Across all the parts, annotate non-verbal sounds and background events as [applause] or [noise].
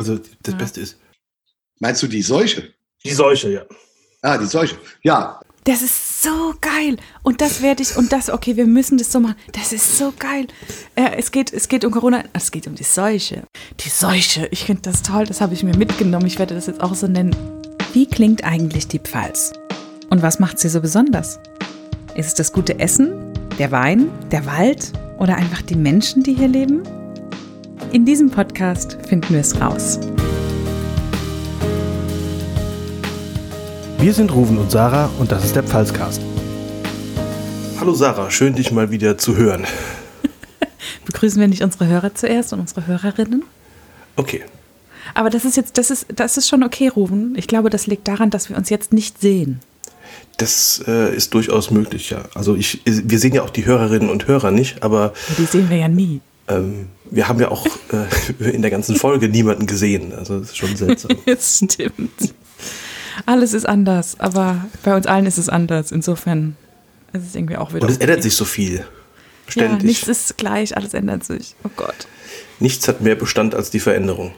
Also das ja. Beste ist. Meinst du die Seuche? Die Seuche, ja. Ah, die Seuche. Ja. Das ist so geil. Und das werde ich, und das, okay, wir müssen das so machen. Das ist so geil. Äh, es, geht, es geht um Corona, es geht um die Seuche. Die Seuche, ich finde das toll, das habe ich mir mitgenommen. Ich werde das jetzt auch so nennen. Wie klingt eigentlich die Pfalz? Und was macht sie so besonders? Ist es das gute Essen, der Wein, der Wald oder einfach die Menschen, die hier leben? In diesem Podcast finden wir es raus. Wir sind Ruven und Sarah und das ist der Pfalzcast. Hallo Sarah, schön dich mal wieder zu hören. [laughs] Begrüßen wir nicht unsere Hörer zuerst und unsere Hörerinnen? Okay. Aber das ist jetzt, das ist, das ist schon okay, Ruven. Ich glaube, das liegt daran, dass wir uns jetzt nicht sehen. Das äh, ist durchaus möglich, ja. Also ich, wir sehen ja auch die Hörerinnen und Hörer nicht, aber. Die sehen wir ja nie. Ähm, wir haben ja auch äh, [laughs] in der ganzen Folge niemanden gesehen. Also das ist schon seltsam. [laughs] das stimmt. Alles ist anders, aber bei uns allen ist es anders. Insofern ist es irgendwie auch wieder. Und es okay. ändert sich so viel. Ständig. Ja, nichts ist gleich, alles ändert sich. Oh Gott. Nichts hat mehr Bestand als die Veränderung.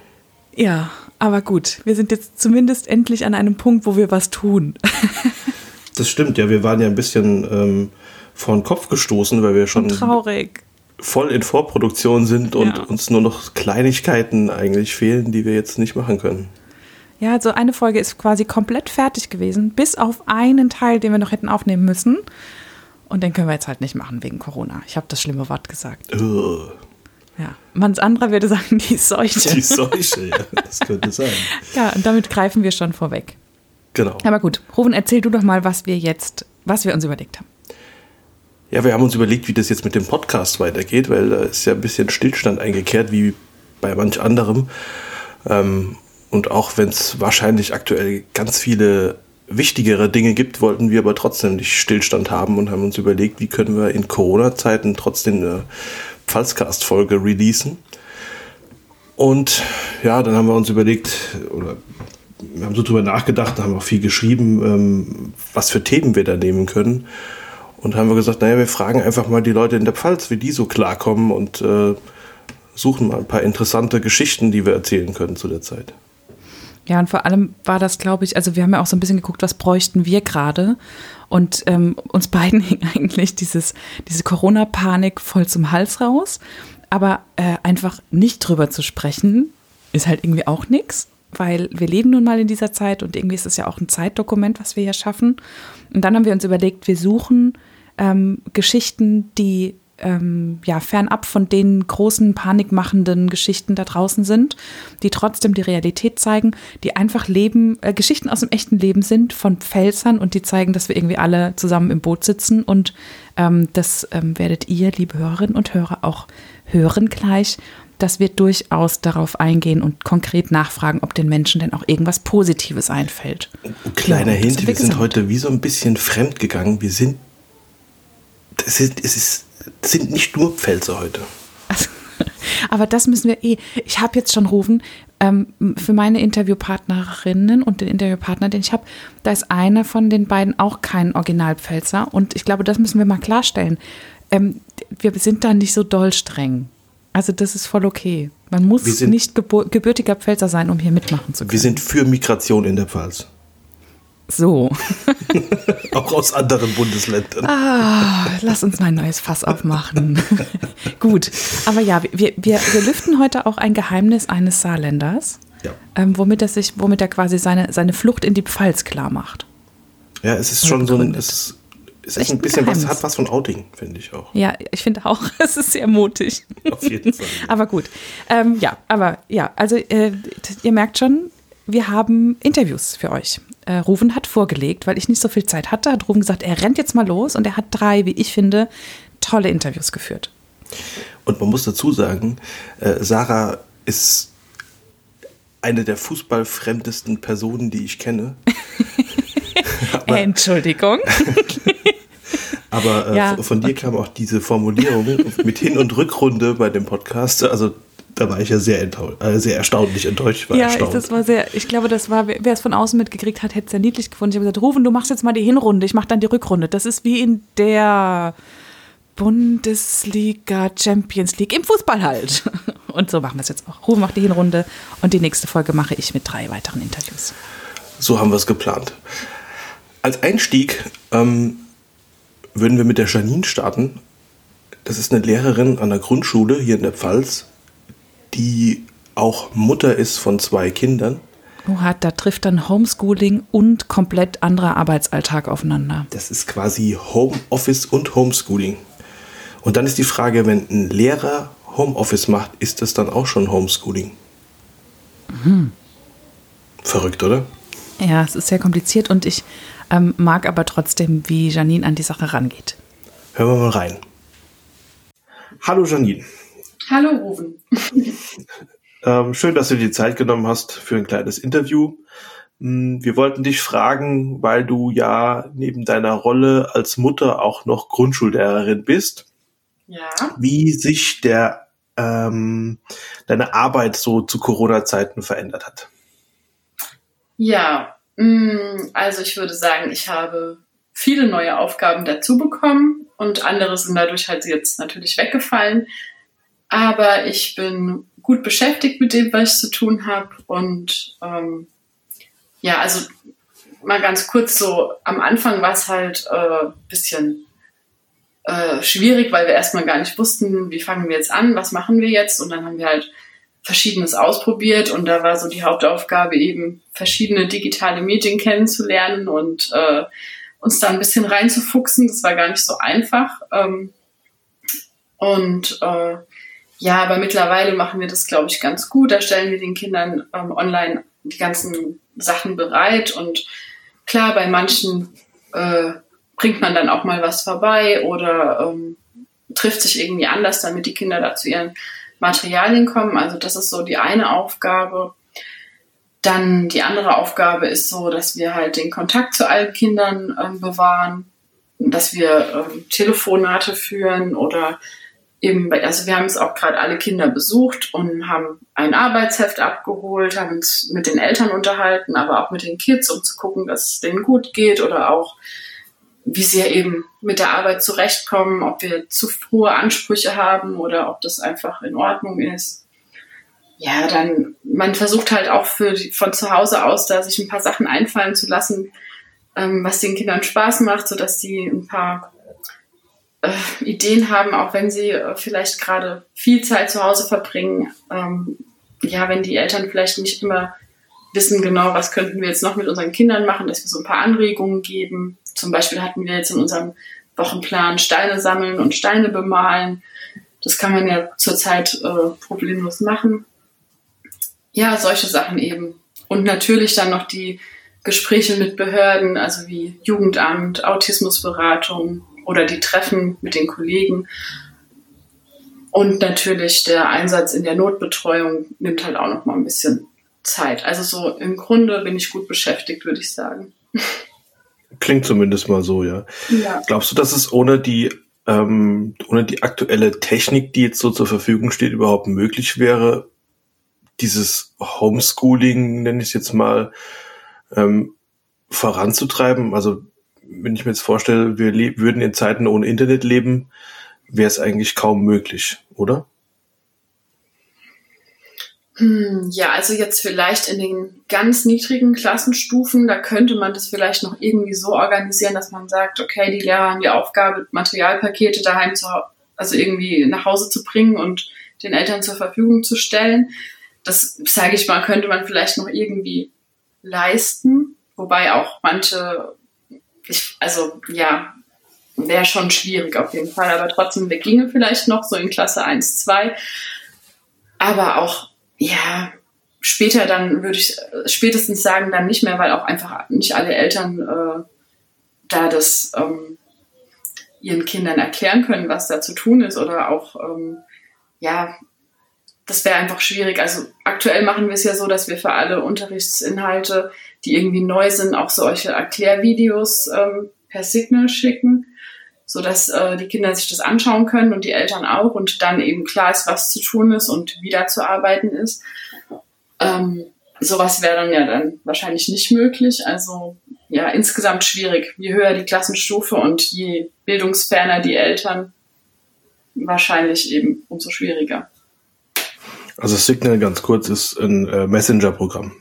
Ja, aber gut. Wir sind jetzt zumindest endlich an einem Punkt, wo wir was tun. das stimmt, ja. Wir waren ja ein bisschen ähm, vor den Kopf gestoßen, weil wir schon. Und traurig voll in Vorproduktion sind und ja. uns nur noch Kleinigkeiten eigentlich fehlen, die wir jetzt nicht machen können. Ja, also eine Folge ist quasi komplett fertig gewesen, bis auf einen Teil, den wir noch hätten aufnehmen müssen. Und den können wir jetzt halt nicht machen wegen Corona. Ich habe das schlimme Wort gesagt. Ugh. Ja, manch anderer würde sagen, [laughs] die Seuche. Die Seuche, ja, das könnte sein. [laughs] ja, und damit greifen wir schon vorweg. Genau. Aber gut, Rufen, erzähl du doch mal, was wir jetzt, was wir uns überlegt haben. Ja, wir haben uns überlegt, wie das jetzt mit dem Podcast weitergeht, weil da ist ja ein bisschen Stillstand eingekehrt, wie bei manch anderem. Ähm, und auch wenn es wahrscheinlich aktuell ganz viele wichtigere Dinge gibt, wollten wir aber trotzdem nicht Stillstand haben und haben uns überlegt, wie können wir in Corona-Zeiten trotzdem eine Pfalzcast-Folge releasen. Und ja, dann haben wir uns überlegt, oder wir haben so drüber nachgedacht, haben auch viel geschrieben, ähm, was für Themen wir da nehmen können. Und haben wir gesagt, naja, wir fragen einfach mal die Leute in der Pfalz, wie die so klarkommen und äh, suchen mal ein paar interessante Geschichten, die wir erzählen können zu der Zeit. Ja, und vor allem war das, glaube ich, also wir haben ja auch so ein bisschen geguckt, was bräuchten wir gerade. Und ähm, uns beiden [laughs] hing eigentlich dieses, diese Corona-Panik voll zum Hals raus. Aber äh, einfach nicht drüber zu sprechen, ist halt irgendwie auch nichts, weil wir leben nun mal in dieser Zeit und irgendwie ist es ja auch ein Zeitdokument, was wir hier schaffen. Und dann haben wir uns überlegt, wir suchen ähm, Geschichten, die ähm, ja fernab von den großen panikmachenden Geschichten da draußen sind, die trotzdem die Realität zeigen, die einfach Leben, äh, Geschichten aus dem echten Leben sind von Pfälzern und die zeigen, dass wir irgendwie alle zusammen im Boot sitzen und ähm, das ähm, werdet ihr, liebe Hörerinnen und Hörer, auch hören gleich dass wir durchaus darauf eingehen und konkret nachfragen, ob den Menschen denn auch irgendwas Positives einfällt. Kleiner ja, Hint, wir sind heute wie so ein bisschen fremd gegangen. Wir sind es, ist, es ist, sind nicht nur Pfälzer heute. Also, [laughs] aber das müssen wir eh. Ich habe jetzt schon rufen ähm, für meine Interviewpartnerinnen und den Interviewpartner, den ich habe, da ist einer von den beiden auch kein Originalpfälzer. Und ich glaube, das müssen wir mal klarstellen. Ähm, wir sind da nicht so doll streng. Also das ist voll okay. Man muss nicht gebürtiger Pfälzer sein, um hier mitmachen zu können. Wir sind für Migration in der Pfalz. So. [laughs] Auch aus anderen Bundesländern. Ah, lass uns mal ein neues Fass aufmachen. [laughs] Gut, aber ja, wir, wir, wir lüften heute auch ein Geheimnis eines Saarländers, ja. ähm, womit, er sich, womit er quasi seine, seine Flucht in die Pfalz klar macht. Ja, es ist schon so ein, es ist, es ist ein bisschen was, hat was von Outing, finde ich auch. Ja, ich finde auch, [laughs] es ist sehr mutig. Auf jeden Fall. aber gut. Ähm, ja, aber ja, also äh, ihr merkt schon, wir haben Interviews für euch äh, Ruven hat vorgelegt, weil ich nicht so viel Zeit hatte, hat Ruven gesagt, er rennt jetzt mal los und er hat drei, wie ich finde, tolle Interviews geführt. Und man muss dazu sagen, äh, Sarah ist eine der fußballfremdesten Personen, die ich kenne. [laughs] aber, Entschuldigung. [laughs] aber äh, ja. von dir kam auch diese Formulierung mit Hin- und Rückrunde bei dem Podcast. Also da war ich ja sehr, äh, sehr erstaunlich enttäuscht. ja, erstaunt. das war sehr, ich glaube, das war, wer es von außen mitgekriegt hat, hätte es sehr niedlich gefunden. Ich habe gesagt, Rufen, du machst jetzt mal die Hinrunde, ich mache dann die Rückrunde. Das ist wie in der Bundesliga Champions League im Fußball halt. [laughs] Und so machen wir es jetzt auch. Ruhe macht die Hinrunde und die nächste Folge mache ich mit drei weiteren Interviews. So haben wir es geplant. Als Einstieg ähm, würden wir mit der Janine starten. Das ist eine Lehrerin an der Grundschule hier in der Pfalz, die auch Mutter ist von zwei Kindern. Oha, da trifft dann Homeschooling und komplett anderer Arbeitsalltag aufeinander. Das ist quasi Homeoffice und Homeschooling. Und dann ist die Frage, wenn ein Lehrer Homeoffice macht, ist das dann auch schon Homeschooling? Mhm. Verrückt, oder? Ja, es ist sehr kompliziert und ich ähm, mag aber trotzdem, wie Janine an die Sache rangeht. Hören wir mal rein. Hallo Janine. Hallo Rufen. ähm, schön, dass du dir die Zeit genommen hast für ein kleines Interview. Hm, wir wollten dich fragen, weil du ja neben deiner Rolle als Mutter auch noch Grundschullehrerin bist. Ja. Wie sich der ähm, deine Arbeit so zu Corona-Zeiten verändert hat. Ja, mm, also ich würde sagen, ich habe viele neue Aufgaben dazu bekommen und andere sind dadurch halt jetzt natürlich weggefallen. Aber ich bin gut beschäftigt mit dem, was ich zu tun habe. Und ähm, ja, also mal ganz kurz so, am Anfang war es halt äh, bisschen äh, schwierig, weil wir erstmal gar nicht wussten, wie fangen wir jetzt an, was machen wir jetzt. Und dann haben wir halt Verschiedenes ausprobiert und da war so die Hauptaufgabe eben, verschiedene digitale Medien kennenzulernen und äh, uns da ein bisschen reinzufuchsen. Das war gar nicht so einfach. Ähm, und äh, ja, aber mittlerweile machen wir das, glaube ich, ganz gut. Da stellen wir den Kindern ähm, online die ganzen Sachen bereit und klar, bei manchen äh, bringt man dann auch mal was vorbei oder ähm, trifft sich irgendwie anders, damit die Kinder da zu ihren Materialien kommen. Also das ist so die eine Aufgabe. Dann die andere Aufgabe ist so, dass wir halt den Kontakt zu allen Kindern ähm, bewahren, dass wir ähm, Telefonate führen oder eben, also wir haben jetzt auch gerade alle Kinder besucht und haben ein Arbeitsheft abgeholt, haben uns mit den Eltern unterhalten, aber auch mit den Kids, um zu gucken, dass es denen gut geht oder auch wie sie eben mit der Arbeit zurechtkommen, ob wir zu hohe Ansprüche haben oder ob das einfach in Ordnung ist. Ja, dann, man versucht halt auch für, von zu Hause aus da sich ein paar Sachen einfallen zu lassen, ähm, was den Kindern Spaß macht, so dass die ein paar äh, Ideen haben, auch wenn sie äh, vielleicht gerade viel Zeit zu Hause verbringen. Ähm, ja, wenn die Eltern vielleicht nicht immer wissen genau, was könnten wir jetzt noch mit unseren Kindern machen, dass wir so ein paar Anregungen geben. Zum Beispiel hatten wir jetzt in unserem Wochenplan Steine sammeln und Steine bemalen. Das kann man ja zurzeit äh, problemlos machen. Ja, solche Sachen eben. Und natürlich dann noch die Gespräche mit Behörden, also wie Jugendamt, Autismusberatung oder die Treffen mit den Kollegen. Und natürlich der Einsatz in der Notbetreuung nimmt halt auch noch mal ein bisschen Zeit. Also so im Grunde bin ich gut beschäftigt, würde ich sagen. Klingt zumindest mal so, ja. ja. Glaubst du, dass es ohne die, ähm, ohne die aktuelle Technik, die jetzt so zur Verfügung steht, überhaupt möglich wäre, dieses Homeschooling, nenne ich es jetzt mal, ähm, voranzutreiben? Also, wenn ich mir jetzt vorstelle, wir würden in Zeiten ohne Internet leben, wäre es eigentlich kaum möglich, oder? Hm, ja, also jetzt vielleicht in den ganz niedrigen Klassenstufen, da könnte man das vielleicht noch irgendwie so organisieren, dass man sagt, okay, die Lehrer haben die Aufgabe, Materialpakete daheim zu, also irgendwie nach Hause zu bringen und den Eltern zur Verfügung zu stellen. Das, sage ich mal, könnte man vielleicht noch irgendwie leisten, wobei auch manche, ich, also ja, wäre schon schwierig auf jeden Fall, aber trotzdem, der ginge vielleicht noch so in Klasse 1, 2. Aber auch ja, später dann würde ich spätestens sagen, dann nicht mehr, weil auch einfach nicht alle Eltern äh, da das ähm, ihren Kindern erklären können, was da zu tun ist oder auch, ähm, ja, das wäre einfach schwierig. Also aktuell machen wir es ja so, dass wir für alle Unterrichtsinhalte, die irgendwie neu sind, auch solche Erklärvideos ähm, per Signal schicken so dass äh, die Kinder sich das anschauen können und die Eltern auch und dann eben klar ist, was zu tun ist und wie da zu arbeiten ist. Ähm, sowas wäre dann ja dann wahrscheinlich nicht möglich. Also ja, insgesamt schwierig. Je höher die Klassenstufe und je bildungsferner die Eltern, wahrscheinlich eben umso schwieriger. Also Signal ganz kurz ist ein äh, Messenger-Programm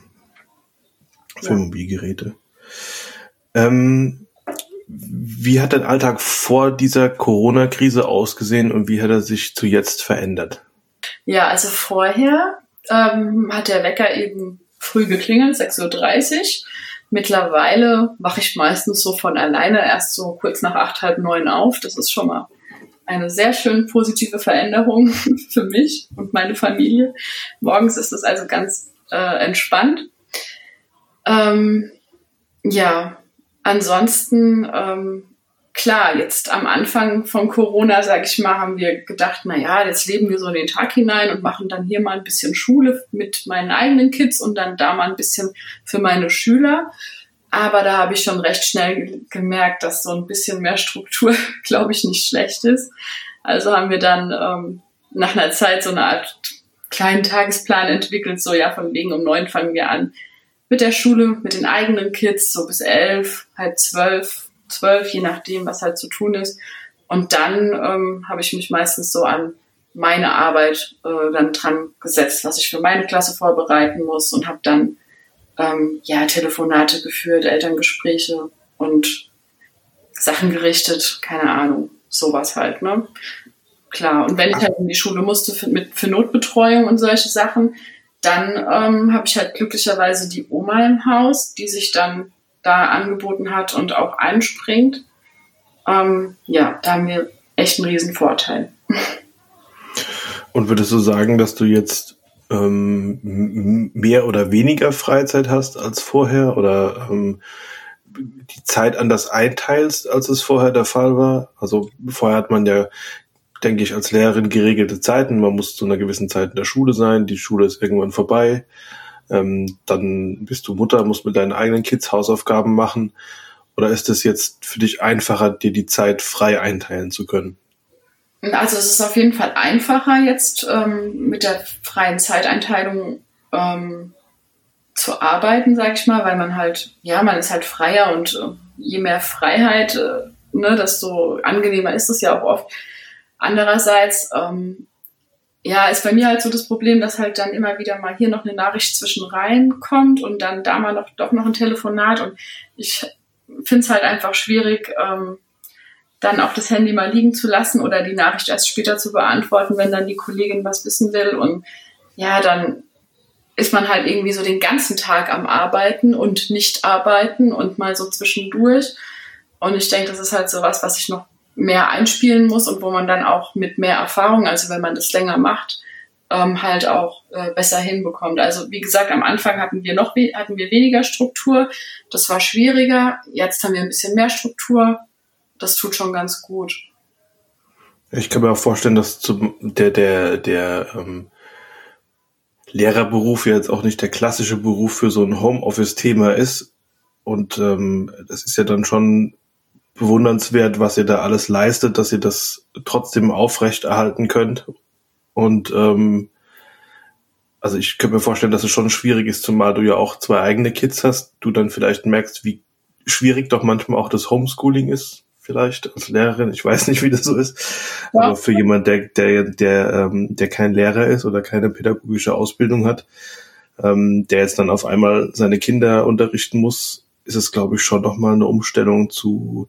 für ja. Mobilgeräte. Ähm, wie hat dein Alltag vor dieser Corona-Krise ausgesehen und wie hat er sich zu jetzt verändert? Ja, also vorher ähm, hat der Wecker eben früh geklingelt, 6.30 Uhr. Mittlerweile wache ich meistens so von alleine erst so kurz nach acht, halb neun auf. Das ist schon mal eine sehr schön positive Veränderung [laughs] für mich und meine Familie. Morgens ist es also ganz äh, entspannt. Ähm, ja, ansonsten ähm, klar, jetzt am Anfang von Corona, sage ich mal, haben wir gedacht, na ja, jetzt leben wir so in den Tag hinein und machen dann hier mal ein bisschen Schule mit meinen eigenen Kids und dann da mal ein bisschen für meine Schüler. Aber da habe ich schon recht schnell gemerkt, dass so ein bisschen mehr Struktur, [laughs] glaube ich, nicht schlecht ist. Also haben wir dann ähm, nach einer Zeit so eine Art kleinen Tagesplan entwickelt, so ja, von wegen um neun fangen wir an mit der Schule, mit den eigenen Kids, so bis elf, halb zwölf, zwölf, je nachdem, was halt zu tun ist. Und dann ähm, habe ich mich meistens so an meine Arbeit äh, dann dran gesetzt, was ich für meine Klasse vorbereiten muss und habe dann ähm, ja Telefonate geführt, Elterngespräche und Sachen gerichtet, keine Ahnung, sowas halt, ne? Klar. Und wenn ich halt in die Schule musste für, mit, für Notbetreuung und solche Sachen, dann ähm, habe ich halt glücklicherweise die Oma im Haus, die sich dann da angeboten hat und auch einspringt. Ähm, ja, da haben wir echt einen riesen Vorteil. [laughs] Und würdest du sagen, dass du jetzt ähm, mehr oder weniger Freizeit hast als vorher oder ähm, die Zeit anders einteilst, als es vorher der Fall war? Also vorher hat man ja, denke ich, als Lehrerin geregelte Zeiten. Man muss zu einer gewissen Zeit in der Schule sein. Die Schule ist irgendwann vorbei. Ähm, dann bist du Mutter, musst mit deinen eigenen Kids Hausaufgaben machen. Oder ist es jetzt für dich einfacher, dir die Zeit frei einteilen zu können? Also es ist auf jeden Fall einfacher jetzt ähm, mit der freien Zeiteinteilung ähm, zu arbeiten, sag ich mal, weil man halt, ja, man ist halt freier und äh, je mehr Freiheit, äh, ne, desto angenehmer ist es ja auch oft. Andererseits, ähm, ja, ist bei mir halt so das Problem, dass halt dann immer wieder mal hier noch eine Nachricht zwischen rein kommt und dann da mal noch doch noch ein Telefonat und ich finde es halt einfach schwierig, ähm, dann auch das Handy mal liegen zu lassen oder die Nachricht erst später zu beantworten, wenn dann die Kollegin was wissen will. Und ja, dann ist man halt irgendwie so den ganzen Tag am Arbeiten und nicht arbeiten und mal so zwischendurch. Und ich denke, das ist halt so was, was ich noch mehr einspielen muss und wo man dann auch mit mehr Erfahrung, also wenn man das länger macht, ähm, halt auch äh, besser hinbekommt. Also wie gesagt, am Anfang hatten wir noch hatten wir weniger Struktur, das war schwieriger. Jetzt haben wir ein bisschen mehr Struktur das tut schon ganz gut. Ich kann mir auch vorstellen, dass zum, der, der, der ähm, Lehrerberuf ja jetzt auch nicht der klassische Beruf für so ein Homeoffice-Thema ist. Und ähm, das ist ja dann schon bewundernswert, was ihr da alles leistet, dass ihr das trotzdem aufrechterhalten könnt. Und ähm, also ich könnte mir vorstellen, dass es schon schwierig ist, zumal du ja auch zwei eigene Kids hast, du dann vielleicht merkst, wie schwierig doch manchmal auch das Homeschooling ist vielleicht als Lehrerin. Ich weiß nicht, wie das so ist. Ja. Aber für jemand, der, der, der, ähm, der kein Lehrer ist oder keine pädagogische Ausbildung hat, ähm, der jetzt dann auf einmal seine Kinder unterrichten muss, ist es, glaube ich, schon nochmal eine Umstellung zu,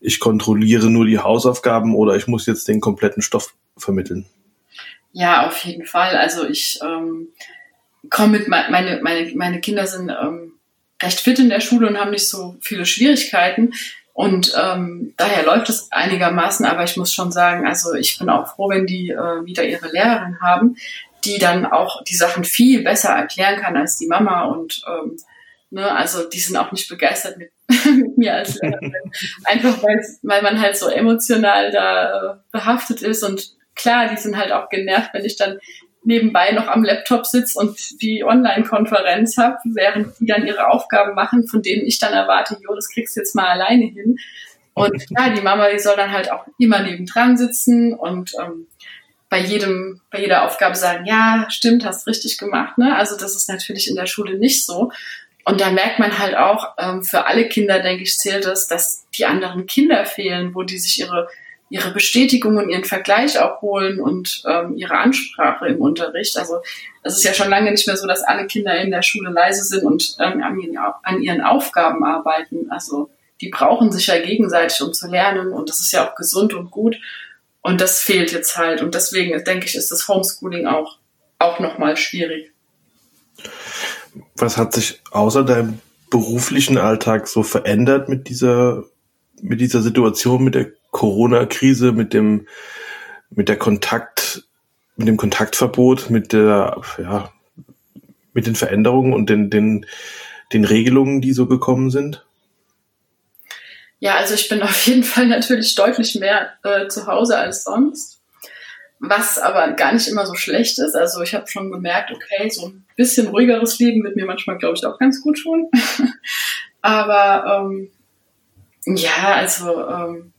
ich kontrolliere nur die Hausaufgaben oder ich muss jetzt den kompletten Stoff vermitteln. Ja, auf jeden Fall. Also ich ähm, komme mit, meine, meine, meine Kinder sind ähm, recht fit in der Schule und haben nicht so viele Schwierigkeiten. Und ähm, daher läuft es einigermaßen, aber ich muss schon sagen, also ich bin auch froh, wenn die äh, wieder ihre Lehrerin haben, die dann auch die Sachen viel besser erklären kann als die Mama und ähm, ne, also die sind auch nicht begeistert mit, [laughs] mit mir als Lehrerin, [laughs] einfach weil, weil man halt so emotional da äh, behaftet ist und klar, die sind halt auch genervt, wenn ich dann nebenbei noch am Laptop sitze und die Online-Konferenz habe, während die dann ihre Aufgaben machen, von denen ich dann erwarte, jo, das kriegst du jetzt mal alleine hin. Und [laughs] ja, die Mama, die soll dann halt auch immer nebendran sitzen und ähm, bei jedem, bei jeder Aufgabe sagen, ja, stimmt, hast richtig gemacht. Ne? Also das ist natürlich in der Schule nicht so. Und da merkt man halt auch, ähm, für alle Kinder, denke ich, zählt es, dass die anderen Kinder fehlen, wo die sich ihre ihre Bestätigung und ihren Vergleich auch holen und ähm, ihre Ansprache im Unterricht. Also es ist ja schon lange nicht mehr so, dass alle Kinder in der Schule leise sind und ähm, an, ihren, an ihren Aufgaben arbeiten. Also die brauchen sich ja gegenseitig, um zu lernen und das ist ja auch gesund und gut. Und das fehlt jetzt halt. Und deswegen denke ich, ist das Homeschooling auch, auch nochmal schwierig. Was hat sich außer deinem beruflichen Alltag so verändert mit dieser, mit dieser Situation, mit der Corona-Krise, mit dem, mit der Kontakt, mit dem Kontaktverbot, mit der, ja, mit den Veränderungen und den, den, den Regelungen, die so gekommen sind? Ja, also ich bin auf jeden Fall natürlich deutlich mehr äh, zu Hause als sonst, was aber gar nicht immer so schlecht ist. Also ich habe schon gemerkt, okay, so ein bisschen ruhigeres Leben wird mir manchmal, glaube ich, auch ganz gut tun. [laughs] aber ähm, ja, also ähm,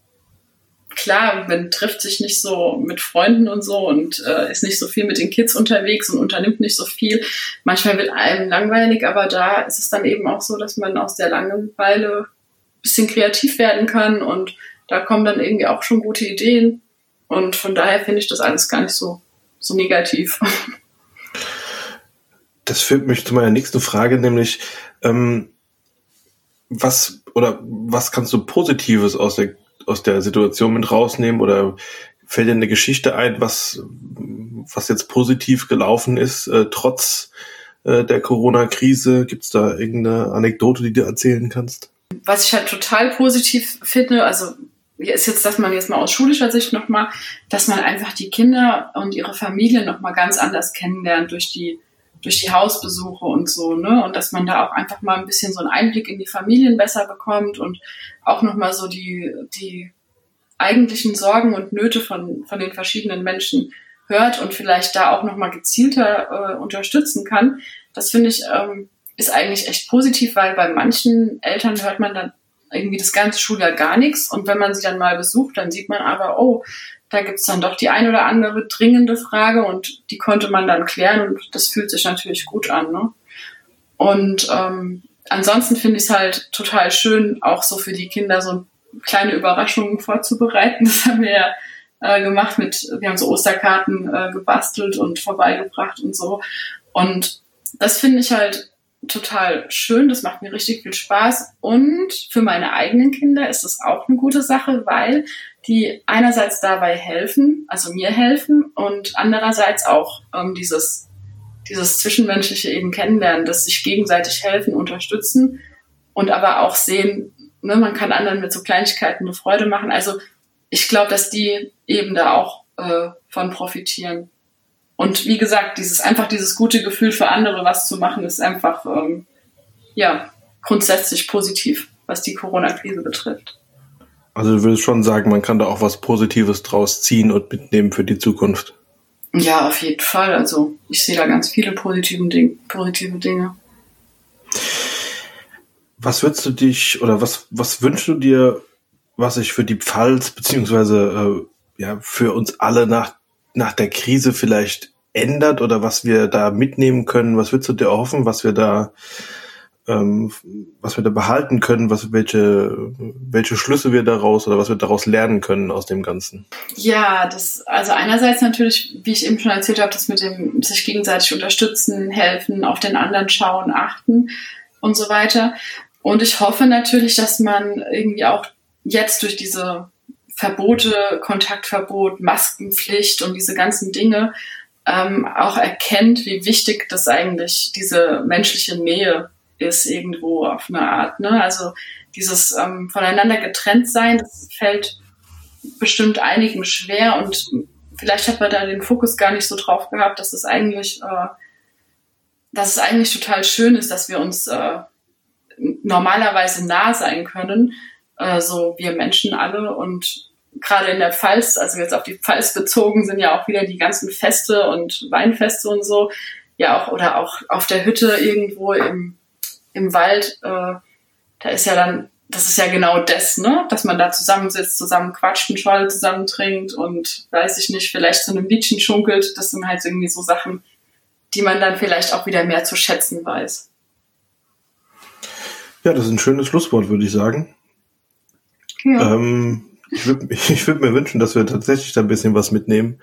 klar, man trifft sich nicht so mit Freunden und so und äh, ist nicht so viel mit den Kids unterwegs und unternimmt nicht so viel. Manchmal wird einem langweilig, aber da ist es dann eben auch so, dass man aus der Langeweile ein bisschen kreativ werden kann und da kommen dann irgendwie auch schon gute Ideen. Und von daher finde ich das alles gar nicht so, so negativ. Das führt mich zu meiner nächsten Frage, nämlich ähm, was oder was kannst du Positives aus der aus der Situation mit rausnehmen oder fällt dir eine Geschichte ein, was, was jetzt positiv gelaufen ist, äh, trotz äh, der Corona-Krise? Gibt es da irgendeine Anekdote, die du erzählen kannst? Was ich halt total positiv finde, also ist jetzt, dass man jetzt mal aus schulischer Sicht nochmal, dass man einfach die Kinder und ihre Familie nochmal ganz anders kennenlernt durch die durch die Hausbesuche und so, ne? Und dass man da auch einfach mal ein bisschen so einen Einblick in die Familien besser bekommt und auch nochmal so die, die eigentlichen Sorgen und Nöte von, von den verschiedenen Menschen hört und vielleicht da auch nochmal gezielter äh, unterstützen kann. Das finde ich, ähm, ist eigentlich echt positiv, weil bei manchen Eltern hört man dann irgendwie das ganze Schuljahr gar nichts und wenn man sie dann mal besucht, dann sieht man aber, oh, da gibt's dann doch die ein oder andere dringende Frage und die konnte man dann klären und das fühlt sich natürlich gut an. Ne? Und ähm, ansonsten finde ich es halt total schön, auch so für die Kinder so kleine Überraschungen vorzubereiten. [laughs] Das haben wir ja äh, gemacht mit, wir haben so Osterkarten äh, gebastelt und vorbeigebracht und so. Und das finde ich halt total schön, das macht mir richtig viel Spaß. Und für meine eigenen Kinder ist es auch eine gute Sache, weil die einerseits dabei helfen, also mir helfen und andererseits auch ähm, dieses, dieses zwischenmenschliche eben kennenlernen, dass sich gegenseitig helfen, unterstützen und aber auch sehen, ne, man kann anderen mit so Kleinigkeiten eine Freude machen. Also ich glaube, dass die eben da auch äh, von profitieren. Und wie gesagt, dieses einfach dieses gute Gefühl für andere was zu machen, ist einfach ähm, ja grundsätzlich positiv, was die Corona-Krise betrifft. Also du würdest schon sagen, man kann da auch was Positives draus ziehen und mitnehmen für die Zukunft. Ja, auf jeden Fall. Also ich sehe da ganz viele positive, Ding positive Dinge. Was würdest du dich oder was, was wünschst du dir, was sich für die Pfalz beziehungsweise äh, ja für uns alle nach, nach der Krise vielleicht ändert oder was wir da mitnehmen können? Was würdest du dir erhoffen, was wir da ähm, was wir da behalten können, was welche welche Schlüsse wir daraus oder was wir daraus lernen können aus dem Ganzen. Ja, das also einerseits natürlich, wie ich eben schon erzählt habe, das mit dem sich gegenseitig unterstützen, helfen, auf den anderen schauen, achten und so weiter. Und ich hoffe natürlich, dass man irgendwie auch jetzt durch diese Verbote, Kontaktverbot, Maskenpflicht und diese ganzen Dinge ähm, auch erkennt, wie wichtig das eigentlich diese menschliche Nähe ist irgendwo auf eine Art. Ne? Also dieses ähm, voneinander getrennt sein, das fällt bestimmt einigen schwer und vielleicht hat man da den Fokus gar nicht so drauf gehabt, dass es eigentlich, äh, dass es eigentlich total schön ist, dass wir uns äh, normalerweise nah sein können, äh, so wir Menschen alle und gerade in der Pfalz, also jetzt auf die Pfalz bezogen, sind ja auch wieder die ganzen Feste und Weinfeste und so, ja auch oder auch auf der Hütte irgendwo im im Wald, äh, da ist ja dann, das ist ja genau das, ne? Dass man da zusammensitzt, zusammen quatscht, einen Schwall zusammen trinkt und weiß ich nicht, vielleicht zu einem Liedchen schunkelt. Das sind halt irgendwie so Sachen, die man dann vielleicht auch wieder mehr zu schätzen weiß. Ja, das ist ein schönes Schlusswort, würde ich sagen. Ja. Ähm, Ich würde [laughs] würd mir wünschen, dass wir tatsächlich da ein bisschen was mitnehmen.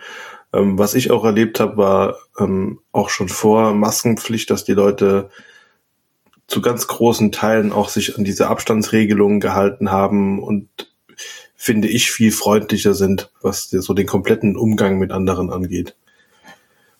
Ähm, was ich auch erlebt habe, war ähm, auch schon vor Maskenpflicht, dass die Leute zu ganz großen Teilen auch sich an diese Abstandsregelungen gehalten haben und finde ich viel freundlicher sind, was so den kompletten Umgang mit anderen angeht.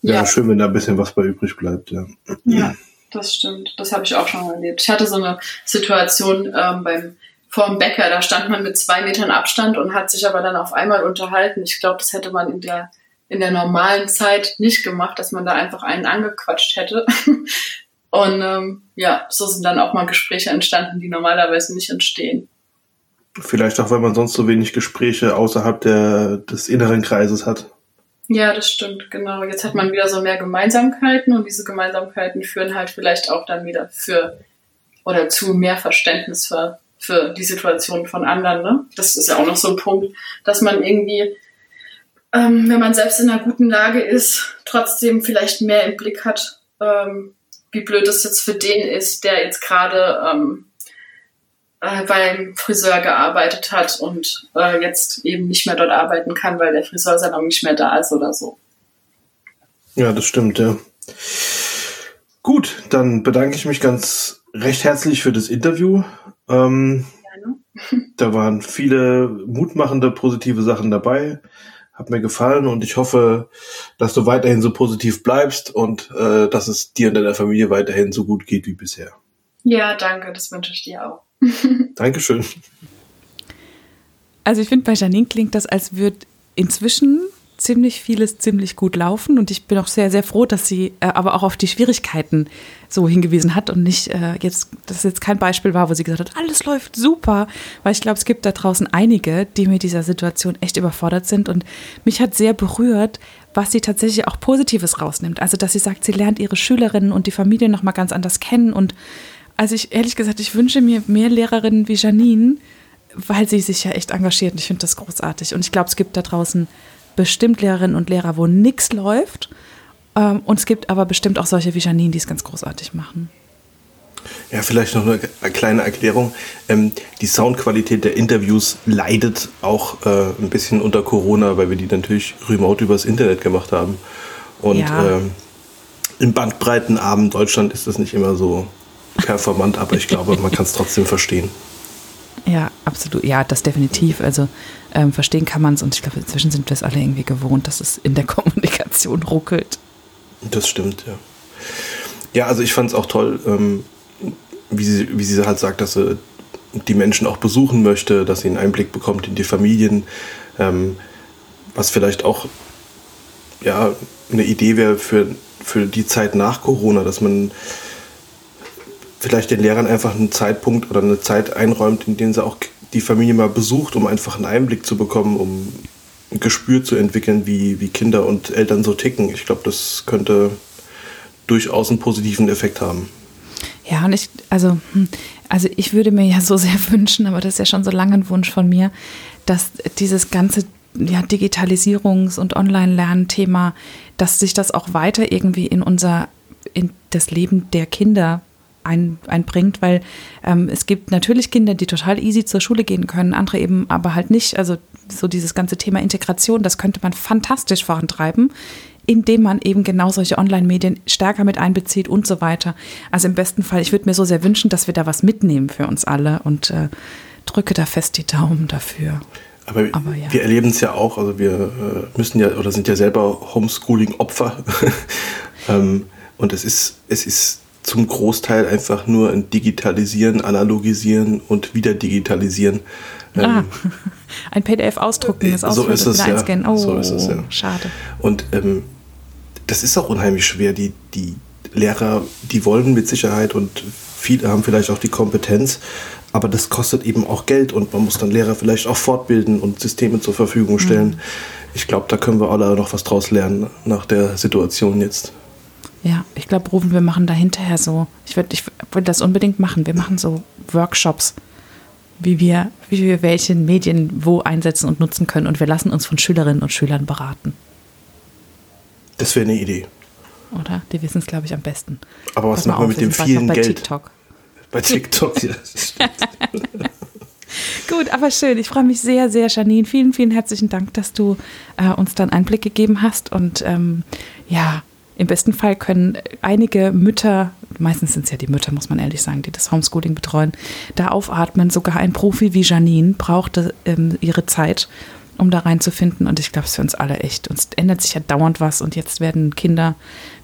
Ja, ja schön, wenn da ein bisschen was bei übrig bleibt. Ja. ja das stimmt. Das habe ich auch schon erlebt. Ich hatte so eine Situation ähm, beim vorm Bäcker, da stand man mit zwei Metern Abstand und hat sich aber dann auf einmal unterhalten. Ich glaube, das hätte man in der in der normalen Zeit nicht gemacht, dass man da einfach einen angequatscht hätte. Und ähm, ja, so sind dann auch mal Gespräche entstanden, die normalerweise nicht entstehen. Vielleicht auch, weil man sonst so wenig Gespräche außerhalb der, des inneren Kreises hat. Ja, das stimmt, genau. Jetzt hat man wieder so mehr Gemeinsamkeiten und diese Gemeinsamkeiten führen halt vielleicht auch dann wieder für oder zu mehr Verständnis für, für die Situation von anderen. Ne? Das ist ja auch noch so ein Punkt, dass man irgendwie, ähm, wenn man selbst in einer guten Lage ist, trotzdem vielleicht mehr im Blick hat, ähm, wie blöd es jetzt für den ist, der jetzt gerade ähm, äh, beim Friseur gearbeitet hat und äh, jetzt eben nicht mehr dort arbeiten kann, weil der Friseursalon nicht mehr da ist oder so. Ja, das stimmt, ja. Gut, dann bedanke ich mich ganz recht herzlich für das Interview. Ähm, Gerne. [laughs] da waren viele mutmachende, positive Sachen dabei hat mir gefallen und ich hoffe, dass du weiterhin so positiv bleibst und äh, dass es dir und deiner Familie weiterhin so gut geht wie bisher. Ja, danke, das wünsche ich dir auch. [laughs] Dankeschön. Also ich finde, bei Janine klingt das, als würde inzwischen ziemlich vieles ziemlich gut laufen und ich bin auch sehr, sehr froh, dass sie äh, aber auch auf die Schwierigkeiten so hingewiesen hat und nicht äh, jetzt, dass jetzt kein Beispiel war, wo sie gesagt hat, alles läuft super, weil ich glaube, es gibt da draußen einige, die mit dieser Situation echt überfordert sind und mich hat sehr berührt, was sie tatsächlich auch Positives rausnimmt. Also, dass sie sagt, sie lernt ihre Schülerinnen und die Familie nochmal ganz anders kennen und also ich, ehrlich gesagt, ich wünsche mir mehr Lehrerinnen wie Janine, weil sie sich ja echt engagiert und ich finde das großartig und ich glaube, es gibt da draußen bestimmt Lehrerinnen und Lehrer, wo nichts läuft. Ähm, und es gibt aber bestimmt auch solche wie Janine, die es ganz großartig machen. Ja, vielleicht noch eine kleine Erklärung. Ähm, die Soundqualität der Interviews leidet auch äh, ein bisschen unter Corona, weil wir die natürlich remote übers Internet gemacht haben. Und ja. ähm, im Bandbreitenarm Deutschland ist das nicht immer so performant, aber ich glaube, man kann es trotzdem verstehen. [laughs] Ja, absolut. Ja, das definitiv. Also ähm, verstehen kann man es und ich glaube, inzwischen sind wir es alle irgendwie gewohnt, dass es in der [laughs] Kommunikation ruckelt. Das stimmt, ja. Ja, also ich fand es auch toll, ähm, wie, sie, wie sie halt sagt, dass sie die Menschen auch besuchen möchte, dass sie einen Einblick bekommt in die Familien, ähm, was vielleicht auch ja, eine Idee wäre für, für die Zeit nach Corona, dass man vielleicht den Lehrern einfach einen Zeitpunkt oder eine Zeit einräumt, in denen sie auch die Familie mal besucht, um einfach einen Einblick zu bekommen, um ein Gespür zu entwickeln, wie, wie Kinder und Eltern so ticken. Ich glaube, das könnte durchaus einen positiven Effekt haben. Ja, und ich, also, hm, also ich würde mir ja so sehr [laughs] wünschen, aber das ist ja schon so lange ein Wunsch von mir, dass dieses ganze ja, Digitalisierungs- und Online-Lernen-Thema, dass sich das auch weiter irgendwie in unser, in das Leben der Kinder ein, einbringt, weil ähm, es gibt natürlich Kinder, die total easy zur Schule gehen können, andere eben aber halt nicht. Also so dieses ganze Thema Integration, das könnte man fantastisch vorantreiben, indem man eben genau solche Online-Medien stärker mit einbezieht und so weiter. Also im besten Fall, ich würde mir so sehr wünschen, dass wir da was mitnehmen für uns alle und äh, drücke da fest die Daumen dafür. Aber, Aber ja. wir erleben es ja auch, also wir äh, müssen ja oder sind ja selber Homeschooling-Opfer. [laughs] ähm, und es ist, es ist zum Großteil einfach nur ein Digitalisieren, Analogisieren und wieder Digitalisieren. Ah, ähm, [laughs] ein PDF ausdrucken, das so ist es, ja. einscannen. Oh, so ist es, ja. schade. Und ähm, das ist auch unheimlich schwer. Die, die Lehrer, die wollen mit Sicherheit und viele haben vielleicht auch die Kompetenz, aber das kostet eben auch Geld und man muss dann Lehrer vielleicht auch fortbilden und Systeme zur Verfügung stellen. Mhm. Ich glaube, da können wir alle noch was draus lernen nach der Situation jetzt. Ja, ich glaube, Rufen, wir machen da hinterher so. Ich würde ich würd das unbedingt machen. Wir machen so Workshops, wie wir, wie wir welche Medien wo einsetzen und nutzen können. Und wir lassen uns von Schülerinnen und Schülern beraten. Das wäre eine Idee. Oder? Die wissen es, glaube ich, am besten. Aber was machen wir mit dem vielen bei Geld? TikTok. Bei TikTok, ja. [laughs] Gut, aber schön. Ich freue mich sehr, sehr, Janine. Vielen, vielen herzlichen Dank, dass du äh, uns dann Einblick gegeben hast. Und ähm, ja, im besten Fall können einige Mütter, meistens sind es ja die Mütter, muss man ehrlich sagen, die das Homeschooling betreuen, da aufatmen. Sogar ein Profi wie Janine brauchte ähm, ihre Zeit, um da reinzufinden. Und ich glaube, es ist für uns alle echt. Uns ändert sich ja dauernd was und jetzt werden Kinder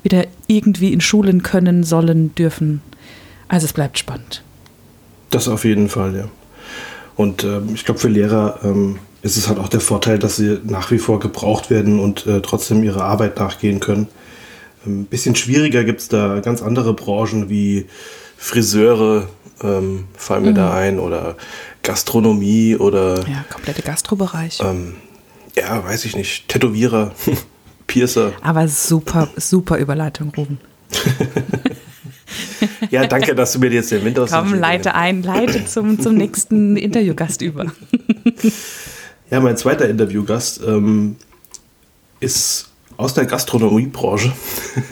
wieder irgendwie in Schulen können, sollen, dürfen. Also es bleibt spannend. Das auf jeden Fall, ja. Und ähm, ich glaube, für Lehrer ähm, ist es halt auch der Vorteil, dass sie nach wie vor gebraucht werden und äh, trotzdem ihrer Arbeit nachgehen können. Ein ähm, bisschen schwieriger gibt es da ganz andere Branchen wie Friseure, ähm, fallen mir mhm. da ein, oder Gastronomie oder. Ja, komplette Gastrobereich. Ähm, ja, weiß ich nicht. Tätowierer, [laughs] Piercer. Aber super, super Überleitung, Ruben. [laughs] ja, danke, dass du mir jetzt den Winter Komm, leite ein, leite zum, zum nächsten Interviewgast über. [laughs] ja, mein zweiter Interviewgast ähm, ist aus der Gastronomiebranche. [laughs]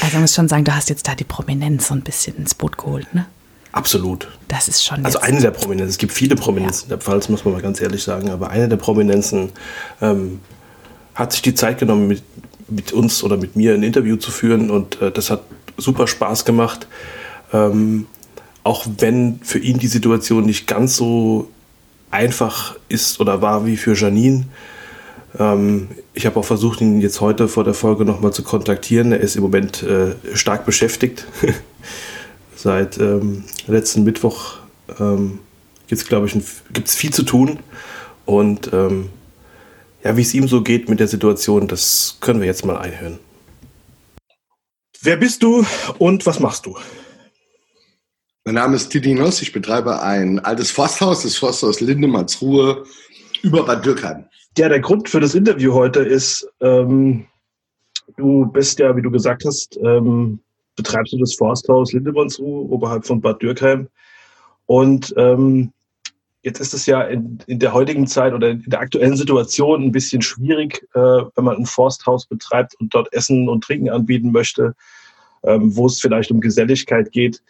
also man muss schon sagen, du hast jetzt da die Prominenz so ein bisschen ins Boot geholt, ne? Absolut. Das ist schon. Also eine der Prominenzen. Es gibt viele Prominenzen ja. in der Pfalz, muss man mal ganz ehrlich sagen. Aber eine der Prominenzen ähm, hat sich die Zeit genommen, mit, mit, uns oder mit mir ein Interview zu führen. Und äh, das hat super Spaß gemacht. Ähm, auch wenn für ihn die Situation nicht ganz so einfach ist oder war wie für Janine. Ähm, ich habe auch versucht, ihn jetzt heute vor der Folge nochmal zu kontaktieren. Er ist im Moment äh, stark beschäftigt. [laughs] Seit ähm, letzten Mittwoch ähm, gibt es, glaube ich, gibt's viel zu tun. Und ähm, ja, wie es ihm so geht mit der Situation, das können wir jetzt mal einhören. Wer bist du und was machst du? Mein Name ist Tidinos. Ich betreibe ein altes Forsthaus, das Forsthaus Lindemannsruhe über Bad Dürkheim. Ja, der Grund für das Interview heute ist, ähm, du bist ja, wie du gesagt hast, ähm, betreibst du das Forsthaus Lindemannsruhe oberhalb von Bad Dürkheim. Und ähm, jetzt ist es ja in, in, der heutigen Zeit oder in der aktuellen Situation ein bisschen schwierig, äh, wenn man ein Forsthaus betreibt und dort Essen und Trinken anbieten möchte, ähm, wo es vielleicht um Geselligkeit geht.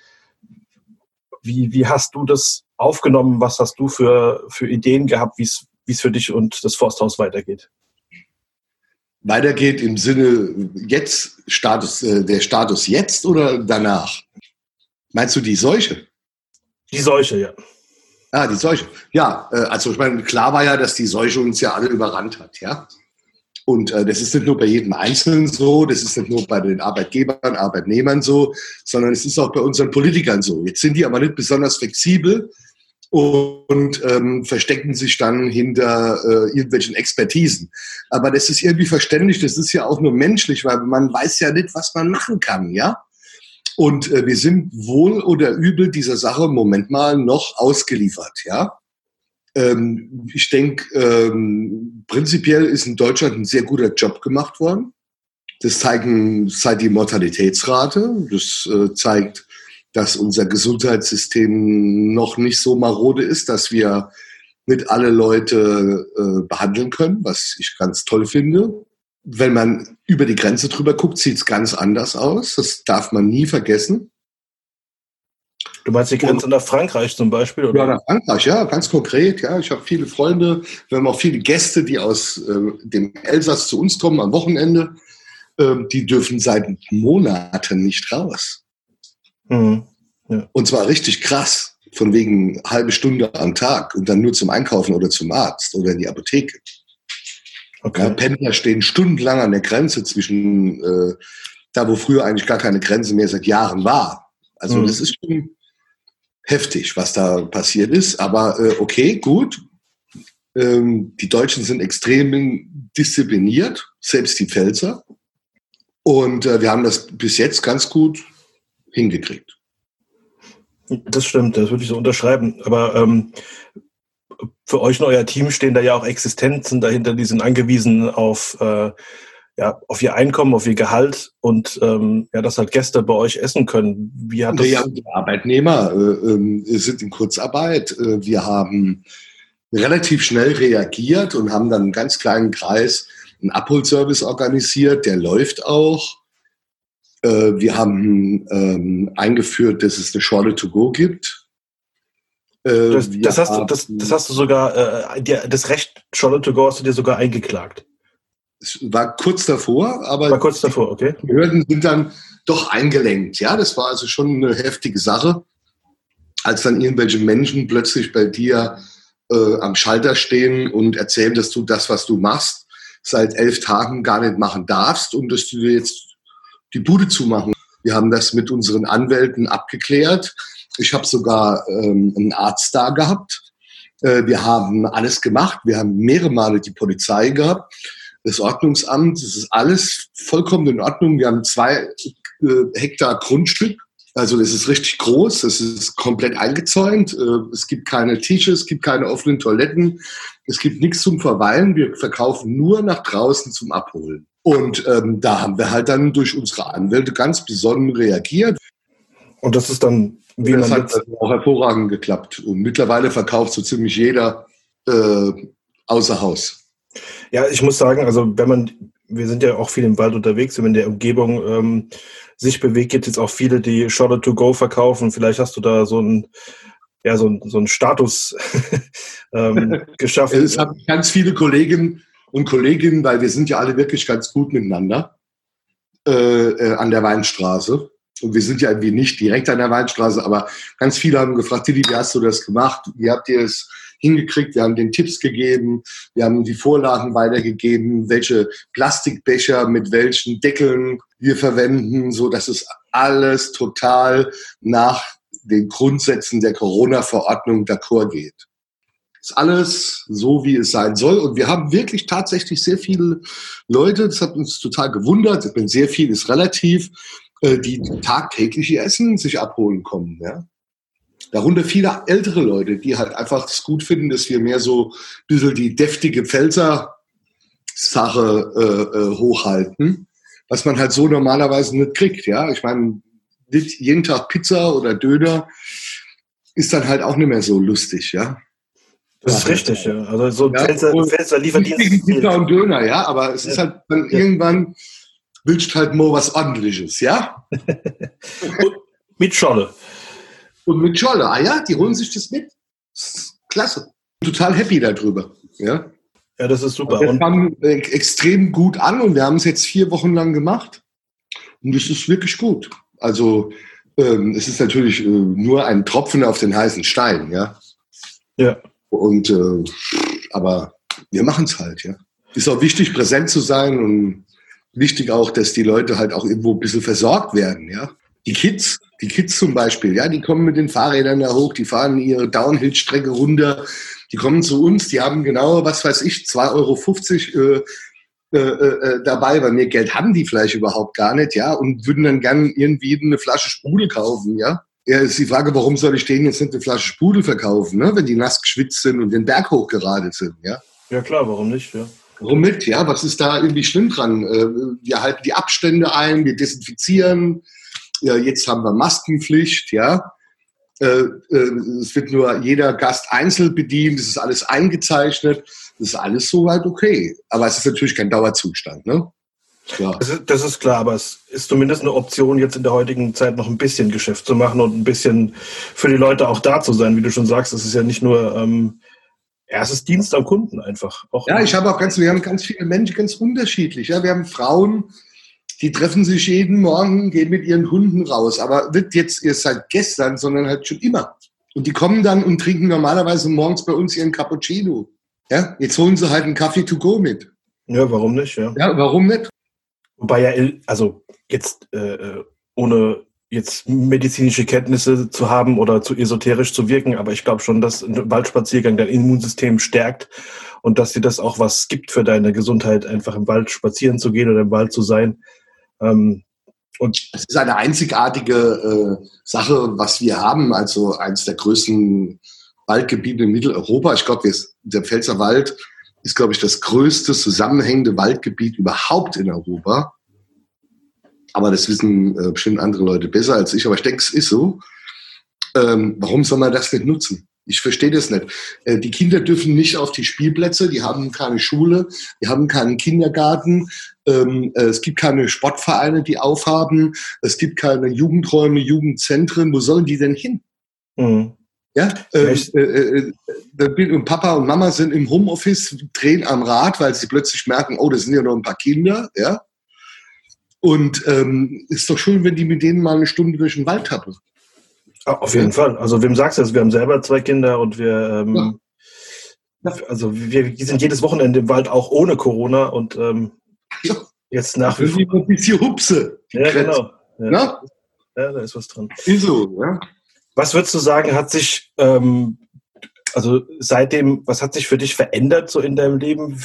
Wie, wie hast du das aufgenommen? Was hast du für, für Ideen gehabt, wie es wie es für dich und das Forsthaus weitergeht. Weitergeht im Sinne jetzt Status, äh, der Status jetzt oder danach? Meinst du die Seuche? Die Seuche, ja. Ah, die Seuche. Ja, äh, also ich meine, klar war ja, dass die Seuche uns ja alle überrannt hat, ja. Und äh, das ist nicht nur bei jedem Einzelnen so, das ist nicht nur bei den Arbeitgebern, Arbeitnehmern so, sondern es ist auch bei unseren Politikern so. Jetzt sind die aber nicht besonders flexibel und ähm, verstecken sich dann hinter äh, irgendwelchen Expertisen. Aber das ist irgendwie verständlich, das ist ja auch nur menschlich, weil man weiß ja nicht, was man machen kann, ja. Und äh, wir sind wohl oder übel dieser Sache im Moment mal noch ausgeliefert, ja. Ähm, ich denke, ähm, prinzipiell ist in Deutschland ein sehr guter Job gemacht worden. Das zeigen, zeigt die Mortalitätsrate, das äh, zeigt dass unser Gesundheitssystem noch nicht so marode ist, dass wir nicht alle Leute äh, behandeln können, was ich ganz toll finde. Wenn man über die Grenze drüber guckt, sieht es ganz anders aus. Das darf man nie vergessen. Du meinst die Grenze nach Frankreich zum Beispiel? Oder? Ja, nach Frankreich, ja, ganz konkret. Ja, ich habe viele Freunde, wir haben auch viele Gäste, die aus äh, dem Elsass zu uns kommen am Wochenende. Ähm, die dürfen seit Monaten nicht raus. Mhm. Ja. Und zwar richtig krass, von wegen halbe Stunde am Tag und dann nur zum Einkaufen oder zum Arzt oder in die Apotheke. Okay. Ja, Pendler stehen stundenlang an der Grenze zwischen äh, da, wo früher eigentlich gar keine Grenze mehr seit Jahren war. Also mhm. das ist schon heftig, was da passiert ist. Aber äh, okay, gut. Ähm, die Deutschen sind extrem diszipliniert, selbst die Pfälzer. Und äh, wir haben das bis jetzt ganz gut hingekriegt. Das stimmt, das würde ich so unterschreiben. Aber ähm, für euch und euer Team stehen da ja auch Existenzen dahinter, die sind angewiesen auf, äh, ja, auf ihr Einkommen, auf ihr Gehalt und ähm, ja, dass halt Gäste bei euch essen können. Wie hat das? Ja, die Arbeitnehmer äh, äh, sind in Kurzarbeit. Äh, wir haben relativ schnell reagiert und haben dann einen ganz kleinen Kreis einen Abholservice organisiert, der läuft auch. Äh, wir haben ähm, eingeführt, dass es eine Schorle to go gibt. Äh, das, das, hast du, das, das hast du sogar, äh, dir, das Recht Charlotte to go hast du dir sogar eingeklagt. Es war kurz davor, aber war kurz davor, okay. die Behörden sind dann doch eingelenkt. Ja, das war also schon eine heftige Sache, als dann irgendwelche Menschen plötzlich bei dir äh, am Schalter stehen und erzählen, dass du das, was du machst, seit elf Tagen gar nicht machen darfst und dass du jetzt die Bude zumachen. Wir haben das mit unseren Anwälten abgeklärt. Ich habe sogar ähm, einen Arzt da gehabt. Äh, wir haben alles gemacht. Wir haben mehrere Male die Polizei gehabt das Ordnungsamt. Das ist alles vollkommen in Ordnung. Wir haben zwei äh, Hektar Grundstück. Also das ist richtig groß, das ist komplett eingezäunt. Äh, es gibt keine Tische, es gibt keine offenen Toiletten, es gibt nichts zum Verweilen. Wir verkaufen nur nach draußen zum Abholen. Und ähm, da haben wir halt dann durch unsere Anwälte ganz besonnen reagiert. Und das ist dann, wie das man hat auch hervorragend geklappt. Und mittlerweile verkauft so ziemlich jeder äh, außer Haus. Ja, ich muss sagen, also wenn man, wir sind ja auch viel im Wald unterwegs, wenn man in der Umgebung ähm, sich bewegt, gibt es jetzt auch viele, die Shorter to Go verkaufen. Vielleicht hast du da so ein ja, so, ein, so einen Status [laughs] ähm, [laughs] geschaffen. Es haben ganz viele Kolleginnen und Kolleginnen, weil wir sind ja alle wirklich ganz gut miteinander äh, äh, an der Weinstraße. Und wir sind ja irgendwie nicht direkt an der Weinstraße, aber ganz viele haben gefragt, Tilly, wie hast du das gemacht? Wie habt ihr es hingekriegt? Wir haben den Tipps gegeben, wir haben die Vorlagen weitergegeben, welche Plastikbecher mit welchen Deckeln wir verwenden, so dass es alles total nach den Grundsätzen der Corona-Verordnung d'accord geht. Ist alles so, wie es sein soll. Und wir haben wirklich tatsächlich sehr viele Leute, das hat uns total gewundert, sehr viel ist relativ, äh, die tagtäglich ihr Essen sich abholen kommen. Ja? Darunter viele ältere Leute, die halt einfach es gut finden, dass wir mehr so ein bisschen die deftige Pfälzer Sache äh, äh, hochhalten, was man halt so normalerweise nicht kriegt. Ja, ich meine, jeden Tag Pizza oder Döner ist dann halt auch nicht mehr so lustig. Ja. Das ist richtig, ja. Also so ein ja, Pfälzer, Pfälzer Lieferdienst. [laughs] Pizza und Döner, ja, aber es ist halt dann irgendwann willst halt mal was ordentliches, ja? [laughs] mit Scholle. Und mit Scholle, ah ja, die holen sich das mit. Klasse. Total happy darüber, ja? Ja, das ist super. Wir kam extrem gut an und wir haben es jetzt vier Wochen lang gemacht. Und es ist wirklich gut. Also ähm, es ist natürlich äh, nur ein Tropfen auf den heißen Stein, ja. Ja. Und äh, aber wir machen es halt, ja. Ist auch wichtig, präsent zu sein und wichtig auch, dass die Leute halt auch irgendwo ein bisschen versorgt werden, ja. Die Kids, die Kids zum Beispiel, ja, die kommen mit den Fahrrädern da hoch, die fahren ihre Downhill-Strecke runter, die kommen zu uns, die haben genau, was weiß ich, 2,50 Euro äh, äh, äh, dabei, weil mehr Geld haben die vielleicht überhaupt gar nicht, ja, und würden dann gern irgendwie eine Flasche Sprudel kaufen, ja. Ja, ist die Frage, warum soll ich denen jetzt nicht eine Flasche Sprudel verkaufen, ne, wenn die nass geschwitzt sind und den Berg hochgeradet sind, ja? Ja, klar, warum nicht, ja. Womit, ja, was ist da irgendwie schlimm dran? Äh, wir halten die Abstände ein, wir desinfizieren, ja, jetzt haben wir Maskenpflicht, ja. Äh, äh, es wird nur jeder Gast einzeln bedient, es ist alles eingezeichnet, das ist alles soweit okay. Aber es ist natürlich kein Dauerzustand, ne? Ja. Das, ist, das ist klar, aber es ist zumindest eine Option, jetzt in der heutigen Zeit noch ein bisschen Geschäft zu machen und ein bisschen für die Leute auch da zu sein. Wie du schon sagst, es ist ja nicht nur ähm, ja, es ist Dienst am Kunden einfach. Auch ja, ich habe auch ganz, wir haben ganz viele Menschen ganz unterschiedlich. Ja, wir haben Frauen, die treffen sich jeden Morgen, gehen mit ihren Hunden raus. Aber wird jetzt erst seit gestern, sondern halt schon immer. Und die kommen dann und trinken normalerweise morgens bei uns ihren Cappuccino. Ja, jetzt holen sie halt einen Kaffee to go mit. Ja, warum nicht? Ja, ja warum nicht? Wobei ja, also jetzt äh, äh ohne jetzt medizinische Kenntnisse zu haben oder zu esoterisch zu wirken, aber ich glaube schon, dass ein Waldspaziergang dein Immunsystem stärkt und dass dir das auch was gibt für deine Gesundheit, einfach im Wald spazieren zu gehen oder im Wald zu sein. Ähm, und es ist eine einzigartige äh, Sache, was wir haben, also eines der größten Waldgebiete in Mitteleuropa. Ich glaube, der Pfälzer Wald ist, glaube ich, das größte zusammenhängende Waldgebiet überhaupt in Europa. Aber das wissen äh, bestimmt andere Leute besser als ich. Aber ich denke, es ist so. Ähm, warum soll man das nicht nutzen? Ich verstehe das nicht. Äh, die Kinder dürfen nicht auf die Spielplätze, die haben keine Schule, die haben keinen Kindergarten, ähm, äh, es gibt keine Sportvereine, die aufhaben, es gibt keine Jugendräume, Jugendzentren. Wo sollen die denn hin? Mhm. Ja, äh, äh, äh, und Papa und Mama sind im Homeoffice, drehen am Rad, weil sie plötzlich merken, oh, das sind ja noch ein paar Kinder, ja. Und ähm, ist doch schön, wenn die mit denen mal eine Stunde durch den Wald tappen. Auf jeden ja. Fall. Also wem sagst du das? Wir haben selber zwei Kinder und wir, ähm, ja. also wir, sind jedes Wochenende im Wald auch ohne Corona und ähm, jetzt nach wie vor. Ein bisschen Hupse. Ja, genau. Ja. ja, da ist was dran. Wieso, ja. Was würdest du sagen, hat sich, ähm, also seitdem, was hat sich für dich verändert so in deinem Leben?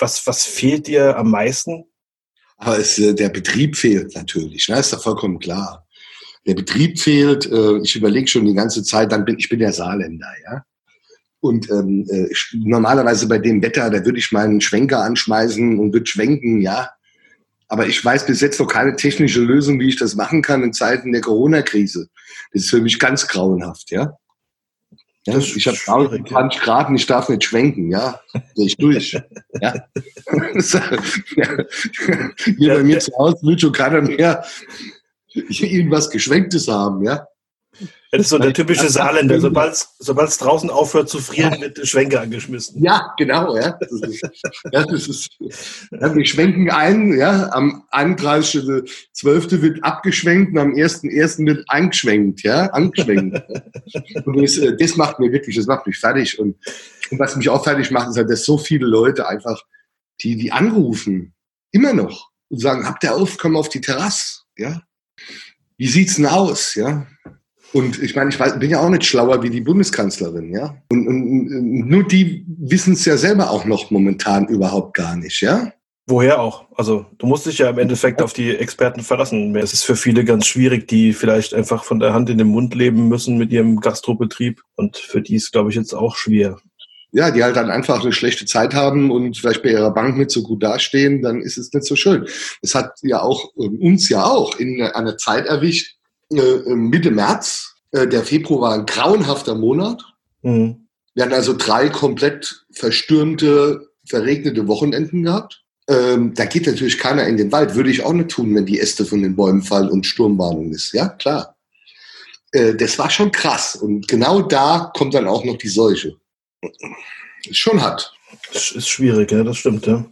Was, was fehlt dir am meisten? Aber es, äh, der Betrieb fehlt natürlich, ne? ist doch vollkommen klar. Der Betrieb fehlt, äh, ich überlege schon die ganze Zeit, dann bin ich bin der Saarländer, ja. Und ähm, äh, normalerweise bei dem Wetter, da würde ich meinen Schwenker anschmeißen und würde schwenken, ja. Aber ich weiß bis jetzt noch keine technische Lösung, wie ich das machen kann in Zeiten der Corona-Krise. Das ist für mich ganz grauenhaft, ja. Ja, ich habe 20 Grad und ich darf nicht schwenken, ja. Gehe ich durch. [laughs] ja. [laughs] Hier bei mir zu Hause will schon keiner mehr irgendwas Geschwenktes haben, ja. Das ist so der typische Saarländer. Sobald es draußen aufhört zu frieren, wird der Schwenker angeschmissen. Ja, genau. Ja. Das ist, das ist, ja, wir schwenken ein. Ja, am 31.12. wird abgeschwenkt und am 1.1. wird eingeschwenkt. Ja, angeschwenkt. und das, äh, das, macht mir wirklich, das macht mich fertig. Und, und was mich auch fertig macht, ist halt, dass so viele Leute einfach, die, die anrufen, immer noch und sagen, habt ihr auf, komm auf die Terrasse. Ja, wie sieht's denn aus? Ja, und ich meine, ich weiß, bin ja auch nicht schlauer wie die Bundeskanzlerin, ja. Und, und nur die wissen es ja selber auch noch momentan überhaupt gar nicht, ja. Woher auch? Also du musst dich ja im Endeffekt auf die Experten verlassen. Es ist für viele ganz schwierig, die vielleicht einfach von der Hand in den Mund leben müssen mit ihrem Gastrobetrieb. Und für die ist, glaube ich, jetzt auch schwer. Ja, die halt dann einfach eine schlechte Zeit haben und vielleicht bei ihrer Bank nicht so gut dastehen, dann ist es nicht so schön. Es hat ja auch uns ja auch in einer Zeit erwischt, äh, Mitte März. Äh, der Februar war ein grauenhafter Monat. Mhm. Wir hatten also drei komplett verstürmte, verregnete Wochenenden gehabt. Ähm, da geht natürlich keiner in den Wald. Würde ich auch nicht tun, wenn die Äste von den Bäumen fallen und Sturmwarnung ist. Ja, klar. Äh, das war schon krass. Und genau da kommt dann auch noch die Seuche. Ist schon hart. Ist schwierig, ja, das stimmt, ja.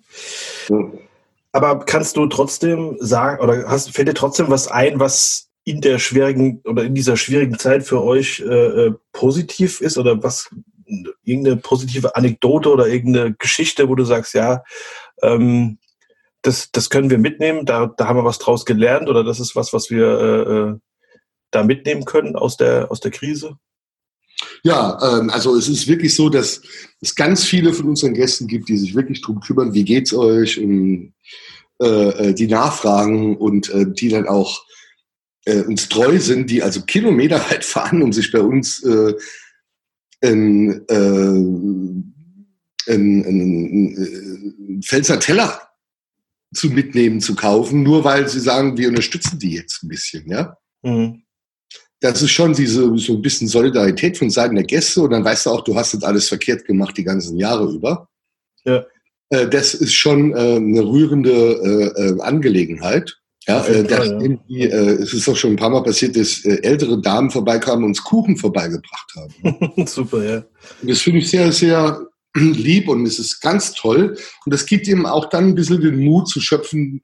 ja. Aber kannst du trotzdem sagen, oder hast, fällt dir trotzdem was ein, was in der schwierigen oder in dieser schwierigen Zeit für euch äh, äh, positiv ist oder was irgendeine positive Anekdote oder irgendeine Geschichte, wo du sagst, ja, ähm, das, das können wir mitnehmen, da, da haben wir was draus gelernt oder das ist was, was wir äh, äh da mitnehmen können aus der, aus der Krise? Ja, ähm, also es ist wirklich so, dass es ganz viele von unseren Gästen gibt, die sich wirklich darum kümmern, wie geht's euch und äh, äh, die nachfragen und äh, die dann auch äh, uns treu sind, die also Kilometer [laughs] weit fahren, um sich bei uns äh, ein, äh, ein, ein, Pfälzer Teller zu mitnehmen, zu kaufen, nur weil sie sagen, wir unterstützen die jetzt ein bisschen, ja. Mhm. Das ist schon diese so ein bisschen Solidarität von Seiten der Gäste und dann weißt du auch, du hast das alles verkehrt gemacht die ganzen Jahre über. Ja. Äh, das ist schon äh, eine rührende äh, Angelegenheit. Ja, äh, das Fall, ja. äh, es ist doch schon ein paar Mal passiert, dass äh, ältere Damen vorbeikamen und uns Kuchen vorbeigebracht haben. [laughs] Super, ja. Und das finde ich sehr, sehr [clears throat] lieb und es ist ganz toll. Und das gibt ihm auch dann ein bisschen den Mut zu schöpfen,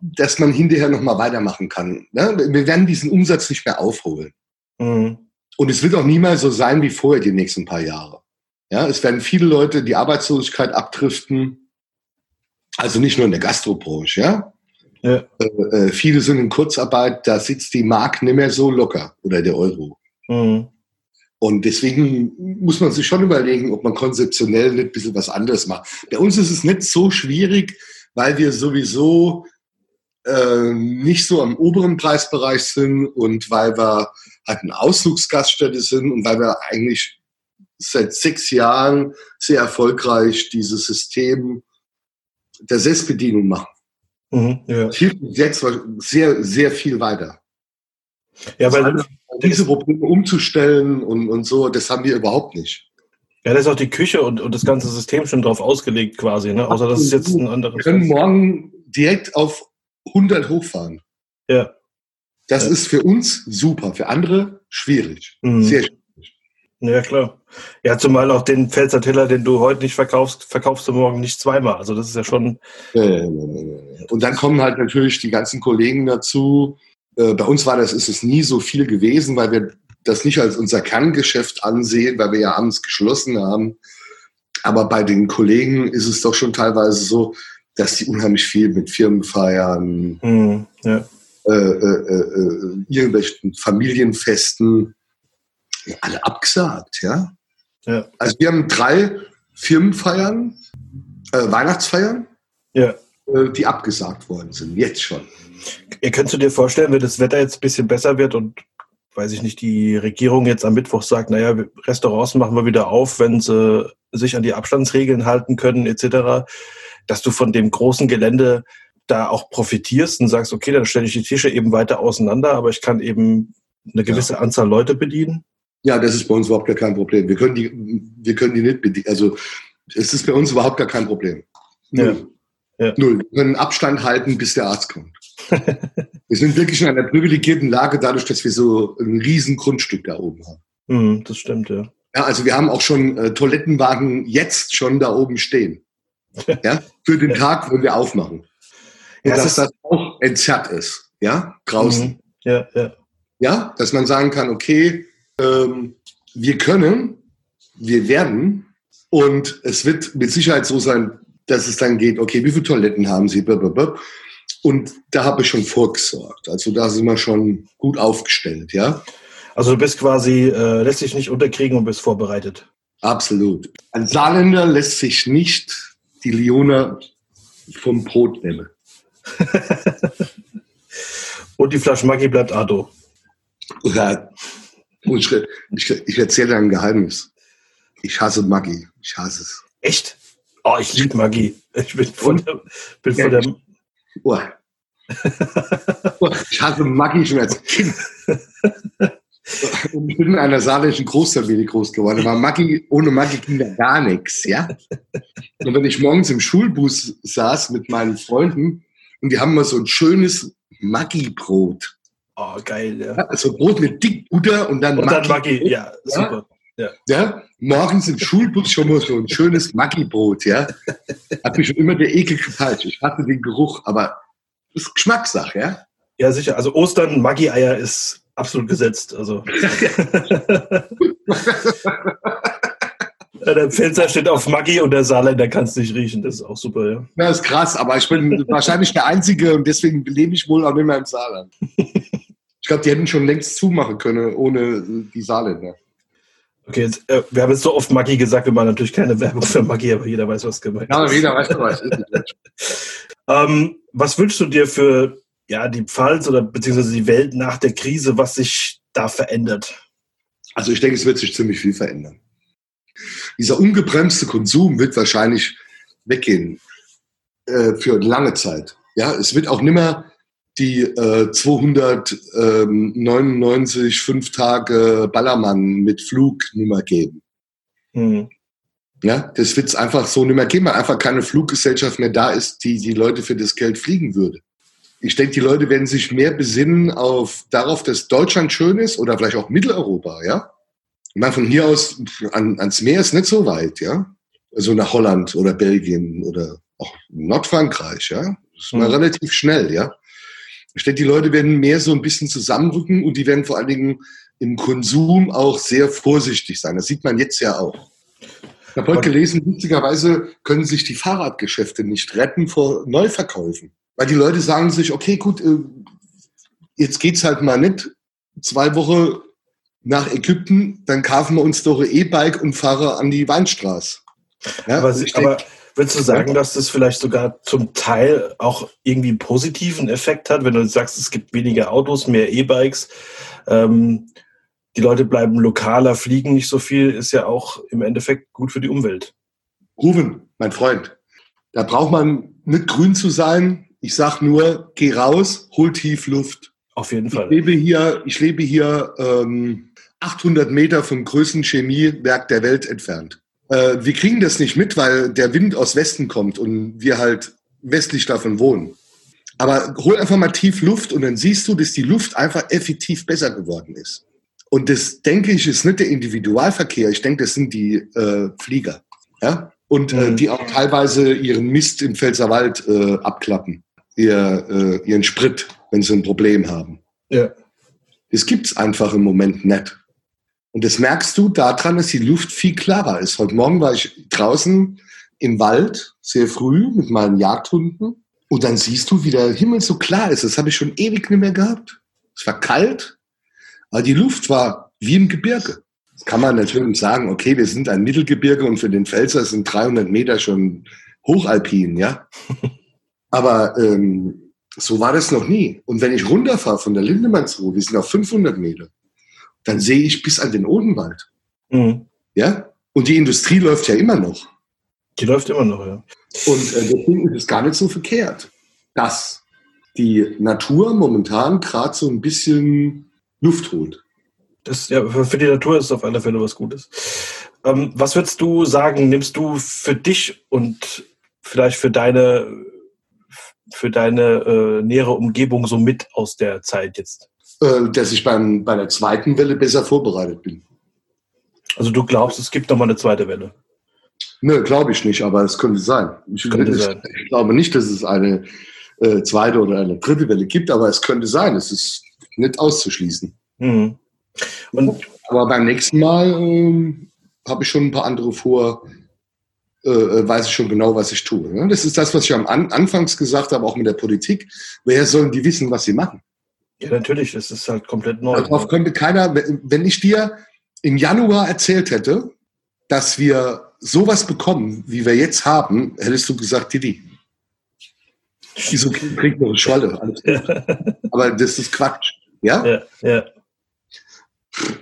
dass man hinterher nochmal weitermachen kann. Ne? Wir werden diesen Umsatz nicht mehr aufholen. Mhm. Und es wird auch niemals so sein wie vorher die nächsten paar Jahre. Ja, es werden viele Leute die Arbeitslosigkeit abdriften. Also nicht nur in der Gastrobranche, ja. Ja. Äh, äh, viele sind in Kurzarbeit, da sitzt die Mark nicht mehr so locker oder der Euro. Mhm. Und deswegen muss man sich schon überlegen, ob man konzeptionell nicht ein bisschen was anderes macht. Bei uns ist es nicht so schwierig, weil wir sowieso äh, nicht so am oberen Preisbereich sind und weil wir halt eine Ausflugsgaststätte sind und weil wir eigentlich seit sechs Jahren sehr erfolgreich dieses System der Selbstbedienung machen. Mhm, ja. Das hilft jetzt sehr, sehr viel weiter. Ja, weil also diese Probleme umzustellen und, und so, das haben wir überhaupt nicht. Ja, da ist auch die Küche und, und das ganze System schon drauf ausgelegt quasi, ne? Außer das ist jetzt ein anderes. Wir können morgen direkt auf 100 hochfahren. Ja. Das ja. ist für uns super, für andere schwierig. Mhm. Sehr schwierig. Ja, klar. Ja, zumal auch den Pfälzer Teller, den du heute nicht verkaufst, verkaufst du morgen nicht zweimal. Also das ist ja schon. Und dann kommen halt natürlich die ganzen Kollegen dazu. Äh, bei uns war das, ist es nie so viel gewesen, weil wir das nicht als unser Kerngeschäft ansehen, weil wir ja abends geschlossen haben. Aber bei den Kollegen ist es doch schon teilweise so, dass die unheimlich viel mit Firmen feiern, mhm, ja. äh, äh, äh, irgendwelchen Familienfesten, alle abgesagt, ja? ja. Also wir haben drei Firmenfeiern, äh, Weihnachtsfeiern, ja. Äh, die abgesagt worden sind, jetzt schon. Ihr könnt dir vorstellen, wenn das Wetter jetzt ein bisschen besser wird und weiß ich nicht, die Regierung jetzt am Mittwoch sagt, naja, Restaurants machen wir wieder auf, wenn sie sich an die Abstandsregeln halten können, etc., dass du von dem großen Gelände da auch profitierst und sagst, okay, dann stelle ich die Tische eben weiter auseinander, aber ich kann eben eine gewisse ja. Anzahl Leute bedienen. Ja, das ist bei uns überhaupt gar kein Problem. Wir können die, wir können die nicht bedienen. Also es ist bei uns überhaupt gar kein Problem. Null. Ja. Ja. Null. Wir können Abstand halten, bis der Arzt kommt. [laughs] wir sind wirklich in einer privilegierten Lage, dadurch, dass wir so ein riesen Grundstück da oben haben. Mhm, das stimmt, ja. Ja, also wir haben auch schon äh, Toilettenwagen jetzt schon da oben stehen. [laughs] ja, für den Tag, wo wir aufmachen. Ja, dass das auch entzerrt ist, ja, draußen. Mhm. Ja, ja. Ja, dass man sagen kann, okay, ähm, wir können, wir werden und es wird mit Sicherheit so sein, dass es dann geht, okay, wie viele Toiletten haben Sie? Und da habe ich schon vorgesorgt. Also da sind wir schon gut aufgestellt, ja. Also du bist quasi, äh, lässt sich nicht unterkriegen und bist vorbereitet. Absolut. Ein Saarländer lässt sich nicht die Liona vom Brot nehmen. [laughs] und die Flasche Maggi bleibt Ado. Ja, ich, ich, ich erzähle ein Geheimnis. Ich hasse Maggi. Ich hasse es. Echt? Oh, ich liebe Maggi. Ich bin von der, bin von der oh. oh. ich hasse Maggi schon als Kind. Und ich bin in einer saarländischen Großfamilie groß geworden. Aber Maggi, ohne Maggi ging da gar nichts, ja. Und wenn ich morgens im Schulbus saß mit meinen Freunden und die haben mal so ein schönes Maggi-Brot Oh, geil, ja. Also Brot mit dick Butter und dann und Maggi. Dann Maggi, ja, super. Ja. ja, morgens im Schulbus schon mal so ein schönes Maggi-Brot, ja. Hat mich schon immer der Ekel geteilt. Ich hatte den Geruch, aber das ist Geschmackssache, ja. Ja, sicher. Also Ostern, Maggi-Eier ist absolut gesetzt. Also. [laughs] der Pfälzer steht auf Maggi und der Saarländer kann es nicht riechen. Das ist auch super, ja. Das ist krass, aber ich bin wahrscheinlich der Einzige und deswegen lebe ich wohl auch immer im Saarland. [laughs] Ich glaube, die hätten schon längst zumachen können ohne die Saarländer. Okay, jetzt, äh, wir haben jetzt so oft Maggi gesagt, wir machen natürlich keine Werbung für Maggi, aber jeder weiß, was gemeint ist. Ja, jeder weiß, was [laughs] ähm, Was wünschst du dir für ja, die Pfalz oder beziehungsweise die Welt nach der Krise, was sich da verändert? Also ich denke, es wird sich ziemlich viel verändern. Dieser ungebremste Konsum wird wahrscheinlich weggehen äh, für lange Zeit. Ja, es wird auch nimmer die äh, 299 fünf Tage Ballermann mit Flug nimmer geben. Mhm. Ja, das wird es einfach so nimmer geben, weil einfach keine Fluggesellschaft mehr da ist, die die Leute für das Geld fliegen würde. Ich denke, die Leute werden sich mehr besinnen auf darauf, dass Deutschland schön ist oder vielleicht auch Mitteleuropa, ja. Ich meine, von hier aus an, ans Meer ist nicht so weit, ja. Also nach Holland oder Belgien oder auch Nordfrankreich, ja. Das ist mal mhm. relativ schnell, ja. Ich denke, die Leute werden mehr so ein bisschen zusammenrücken und die werden vor allen Dingen im Konsum auch sehr vorsichtig sein. Das sieht man jetzt ja auch. Ich habe heute gelesen, witzigerweise können sich die Fahrradgeschäfte nicht retten vor Neuverkäufen. Weil die Leute sagen sich, okay, gut, äh, jetzt geht's halt mal nicht zwei Wochen nach Ägypten, dann kaufen wir uns doch ein E-Bike und fahren an die Weinstraße. Ja, aber, also aber würdest du sagen, dass das vielleicht sogar zum Teil auch irgendwie einen positiven Effekt hat, wenn du sagst, es gibt weniger Autos, mehr E-Bikes, ähm, die Leute bleiben lokaler, fliegen nicht so viel, ist ja auch im Endeffekt gut für die Umwelt. Ruben, mein Freund, da braucht man nicht grün zu sein. Ich sag nur, geh raus, hol tief Luft. Auf jeden Fall. Ich lebe hier, ich lebe hier ähm, 800 Meter vom größten Chemiewerk der Welt entfernt. Äh, wir kriegen das nicht mit, weil der Wind aus Westen kommt und wir halt westlich davon wohnen. Aber hol einfach mal tief Luft und dann siehst du, dass die Luft einfach effektiv besser geworden ist. Und das denke ich, ist nicht der Individualverkehr. Ich denke, das sind die äh, Flieger. Ja? Und äh, Mhm. die auch teilweise ihren Mist im Pfälzerwald äh, abklappen. Ihr, äh, ihren Sprit, wenn sie ein Problem haben. Ja. Das gibt's einfach im Moment nicht. Und das merkst du daran, dass die Luft viel klarer ist. Heute Morgen war ich draußen im Wald, sehr früh, mit meinen Jagdhunden. Und dann siehst du, wie der Himmel so klar ist. Das habe ich schon ewig nicht mehr gehabt. Es war kalt, aber die Luft war wie im Gebirge. Jetzt kann man natürlich sagen, okay, wir sind ein Mittelgebirge und für den Pfälzer sind 300 Meter schon hochalpin, ja. [laughs] Aber ähm, so war das noch nie. Und wenn ich runterfahre von der Lindemannsruhe, wir sind auf 500 Meter, dann sehe ich bis an den Odenwald. Mhm. Ja? Und die Industrie läuft ja immer noch. Die läuft immer noch, ja. Und äh, deswegen ist es gar nicht so verkehrt, dass die Natur momentan gerade so ein bisschen Luft holt. Das, ja, für die Natur ist es auf alle Fälle was Gutes. Ähm, was würdest du sagen, nimmst du für dich und vielleicht für deine, für deine äh, nähere Umgebung so mit aus der Zeit jetzt? Äh, dass ich beim, bei der zweiten Welle besser vorbereitet bin. Also du glaubst, es gibt nochmal eine zweite Welle? Ne, glaube ich nicht, aber es könnte sein. Ich, Könnte ich, sein. ich glaube nicht, dass es eine äh, zweite oder eine dritte Welle gibt, aber es könnte sein. Es ist nicht auszuschließen. Mhm. Und Aber beim nächsten Mal ähm, habe ich schon ein paar andere vor, äh, äh, weiß ich schon genau, was ich tue. Ne? Das ist das, was ich am An Anfangs gesagt habe, auch mit der Politik. Woher sollen die wissen, was sie machen? Ja, natürlich, es ist halt komplett neu. Darauf könnte keiner, wenn ich dir im Januar erzählt hätte, dass wir sowas bekommen, wie wir jetzt haben, hättest du gesagt, Didi. Wieso kriegt noch eine Schwalle? Aber das ist Quatsch. Ja? Ja, ja.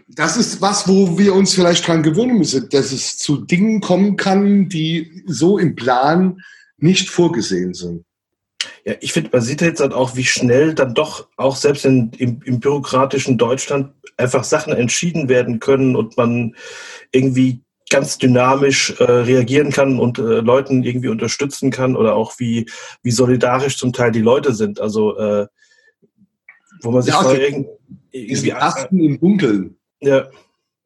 Das ist was, wo wir uns vielleicht dran gewöhnen müssen, dass es zu Dingen kommen kann, die so im Plan nicht vorgesehen sind. Ja, ich finde, man sieht jetzt halt auch, wie schnell dann doch auch selbst in, im, im bürokratischen Deutschland einfach Sachen entschieden werden können und man irgendwie ganz dynamisch äh, reagieren kann und äh, Leuten irgendwie unterstützen kann oder auch wie, wie solidarisch zum Teil die Leute sind. Also äh, wo man sich Ja, okay. irgendwie Kasten im Dunkeln, ja,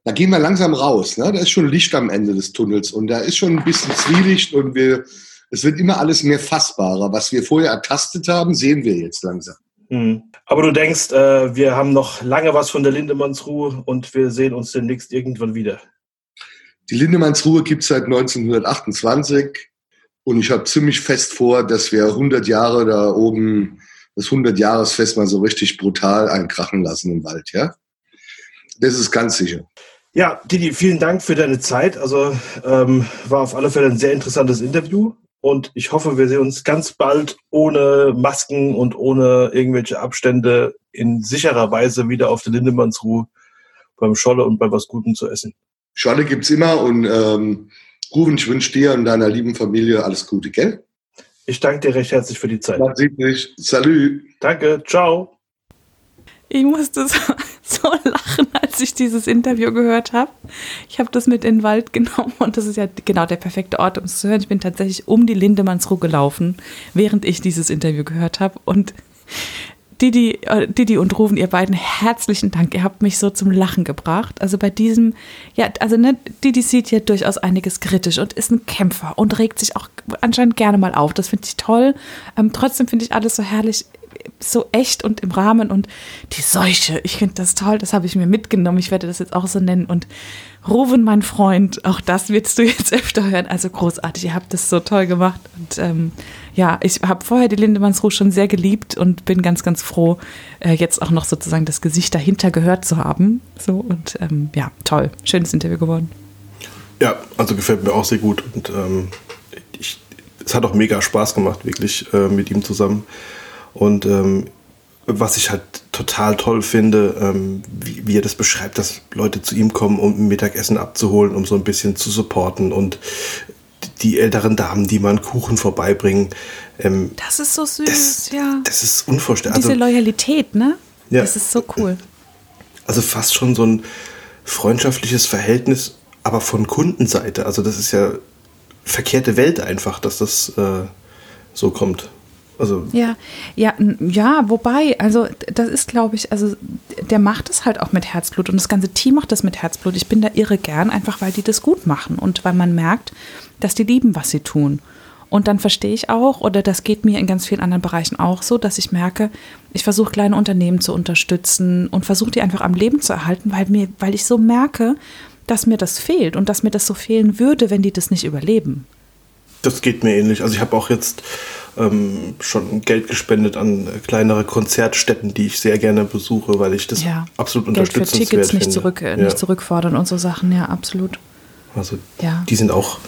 da gehen wir langsam raus. Ne? Da ist schon Licht am Ende des Tunnels und da ist schon ein bisschen Zwielicht und wir, es wird immer alles mehr fassbarer. Was wir vorher ertastet haben, sehen wir jetzt langsam. hm. Aber du denkst, äh, wir haben noch lange was von der Lindemannsruhe und wir sehen uns demnächst irgendwann wieder. Die Lindemannsruhe gibt es seit 1928 und ich habe ziemlich fest vor, dass wir 100 Jahre da oben, das 100-Jahresfest mal so richtig brutal einkrachen lassen im Wald, ja? Das ist ganz sicher. Ja, Didi, vielen Dank für deine Zeit. Also ähm, war auf alle Fälle ein sehr interessantes Interview und ich hoffe, wir sehen uns ganz bald ohne Masken und ohne irgendwelche Abstände in sicherer Weise wieder auf der Lindemannsruhe beim Scholle und bei was Gutem zu essen. Scholle gibt's immer und ähm, Ruben, ich wünsche dir und deiner lieben Familie alles Gute, gell? Ich danke dir recht herzlich für die Zeit. Man sieht sich. Salü. Danke, ciao. Ich musste so, [laughs] so lachen, als ich dieses Interview gehört habe. Ich habe das mit in den Wald genommen und das ist ja genau der perfekte Ort, um es zu hören. Ich bin tatsächlich um die Lindemannsruhe gelaufen, während ich dieses Interview gehört habe. Und Didi, äh, Didi und Ruven, ihr beiden, herzlichen Dank. Ihr habt mich so zum Lachen gebracht. Also bei diesem, ja, also ne, Didi sieht hier durchaus einiges kritisch und ist ein Kämpfer und regt sich auch anscheinend gerne mal auf. Das finde ich toll. Ähm, trotzdem finde ich alles so herrlich, so echt und im Rahmen und die Seuche. Ich finde das toll. Das habe ich mir mitgenommen. Ich werde das jetzt auch so nennen. Und Ruven, mein Freund, auch das wirst du jetzt [laughs] öfter hören. Also großartig. Ihr habt das so toll gemacht. Und ähm, ja, ich habe vorher die Lindemannsruhe schon sehr geliebt und bin ganz, ganz froh, äh, jetzt auch noch sozusagen das Gesicht dahinter gehört zu haben. So und ähm, ja, toll. Schönes Interview geworden. Ja, also gefällt mir auch sehr gut und ähm, ich, es hat auch mega Spaß gemacht, wirklich äh, mit ihm zusammen. Und ähm, was ich halt total toll finde, ähm, wie, wie er das beschreibt, dass Leute zu ihm kommen, um ein Mittagessen abzuholen, um so ein bisschen zu supporten und die älteren Damen, die mal einen Kuchen vorbeibringen. Ähm, Das ist so süß, das, ja. das ist unvorstellbar. Diese Also, Loyalität, ne? Ja. Das ist so cool. also fast schon so ein freundschaftliches Verhältnis, aber von Kundenseite. Also das ist ja verkehrte Welt einfach, dass das äh, so kommt. Also ja, ja, ja, wobei, also das ist, glaube ich, also der macht es halt auch mit Herzblut und das ganze Team macht das mit Herzblut. Ich bin da irre gern, einfach weil die das gut machen und weil man merkt, dass die lieben, was sie tun. Und dann verstehe ich auch, oder das geht mir in ganz vielen anderen Bereichen auch so, dass ich merke, ich versuche kleine Unternehmen zu unterstützen und versuche die einfach am Leben zu erhalten, weil mir, weil ich so merke, dass mir das fehlt und dass mir das so fehlen würde, wenn die das nicht überleben. Das geht mir ähnlich. Also ich habe auch jetzt ähm, schon Geld gespendet an kleinere Konzertstätten, die ich sehr gerne besuche, weil ich das ja. absolut Geld unterstützenswert für Tickets nicht, zurück, äh, ja. nicht zurückfordern und so Sachen, ja, absolut. Also ja. die sind auch,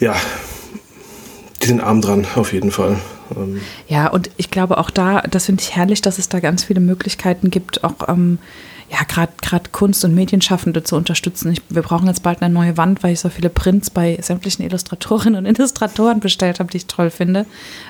ja, die sind arm dran, auf jeden Fall. Ähm ja, und ich glaube auch da, das finde ich herrlich, dass es da ganz viele Möglichkeiten gibt, auch ähm, ja, gerade Kunst- und Medienschaffende zu unterstützen. Ich, wir brauchen jetzt bald eine neue Wand, weil ich so viele Prints bei sämtlichen Illustratorinnen und Illustratoren bestellt habe, die ich toll finde.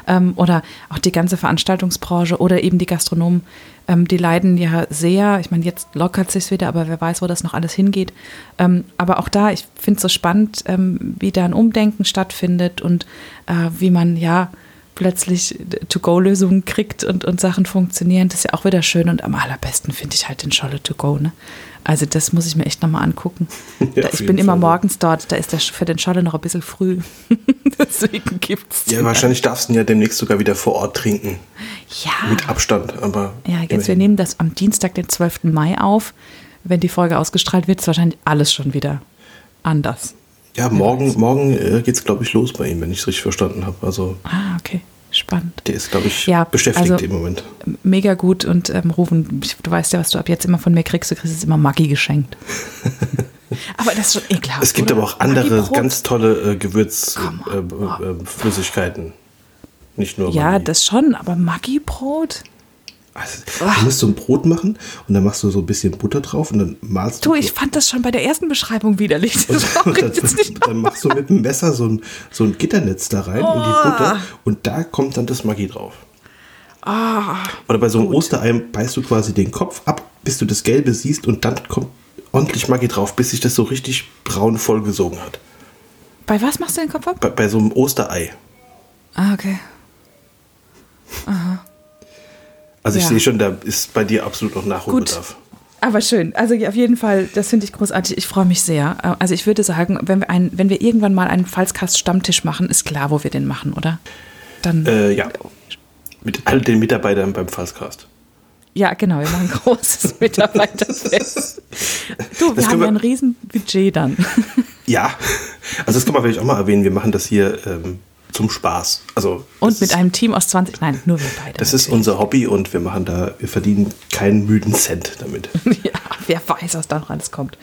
Ähm, oder auch die ganze Veranstaltungsbranche oder eben die Gastronomen, ähm, die leiden ja sehr. Ich meine, jetzt lockert sich wieder, aber wer weiß, wo das noch alles hingeht. Ähm, aber auch da, ich finde es so spannend, ähm, wie da ein Umdenken stattfindet und äh, wie man ja plötzlich To-Go-Lösungen kriegt und, und Sachen funktionieren, das ist ja auch wieder schön. Und am allerbesten finde ich halt den Scholle To-Go. Ne? Also das muss ich mir echt nochmal angucken. [laughs] Ja, da, ich bin immer morgens dort, da ist der für den Scholle noch ein bisschen früh. [laughs] Deswegen gibt's. Ja, wahrscheinlich darfst du ihn ja demnächst sogar wieder vor Ort trinken. Ja. Mit Abstand, aber. Ja, jetzt immerhin. wir nehmen das am Dienstag, den 12. Mai auf. Wenn die Folge ausgestrahlt wird, ist wahrscheinlich alles schon wieder anders. Ja, morgen, morgen äh, geht es, glaube ich, los bei ihm, wenn ich es richtig verstanden habe. Also, ah, okay. Spannend. Der ist, glaube ich, ja, beschäftigt also, im Moment. Mega gut und ähm, Rufen, du weißt ja, was du ab jetzt immer von mir kriegst. Du kriegst jetzt immer Maggi geschenkt. [laughs] aber das ist schon ekelhaft. Es gibt oder? aber auch andere ganz tolle äh, Gewürzflüssigkeiten. Äh, äh, Nicht nur Ja, Maggi. das schon, aber Maggi-Brot? Also, du musst so ein Brot machen und dann machst du so ein bisschen Butter drauf und dann malst du. Du, ich fand das schon bei der ersten Beschreibung widerlich. Das und, [laughs] dann, dann, machst du mit dem Messer so ein, so ein Gitternetz da rein oh. in die Butter und da kommt dann das Maggi drauf. Ah, Oder bei so einem gut. Osterei beißt du quasi den Kopf ab, bis du das Gelbe siehst und dann kommt ordentlich Maggi drauf, bis sich das so richtig braun vollgesogen hat. Bei was machst du den Kopf ab? Bei, bei so einem Osterei. Ah, okay. Aha. Also ich ja. sehe schon, da ist bei dir absolut noch Nachholbedarf. Gut. Aber schön. Also auf jeden Fall, das finde ich großartig. Ich freue mich sehr. Also ich würde sagen, wenn wir, ein, wenn wir irgendwann mal einen Falskast-Stammtisch machen, ist klar, wo wir den machen, oder? Dann. Äh, ja. Mit all den Mitarbeitern beim Falskast. Ja, genau, wir machen ein großes [laughs] Mitarbeiterfest. Du, wir das haben ja ein Riesenbudget dann. Ja, also das kann man vielleicht auch mal erwähnen. Wir machen das hier ähm, zum Spaß. Also und mit ist, einem Team aus 20, nein, nur wir beide. Das natürlich. ist unser Hobby und wir machen da, wir verdienen keinen müden Cent damit. [laughs] ja, wer weiß, was da noch alles kommt.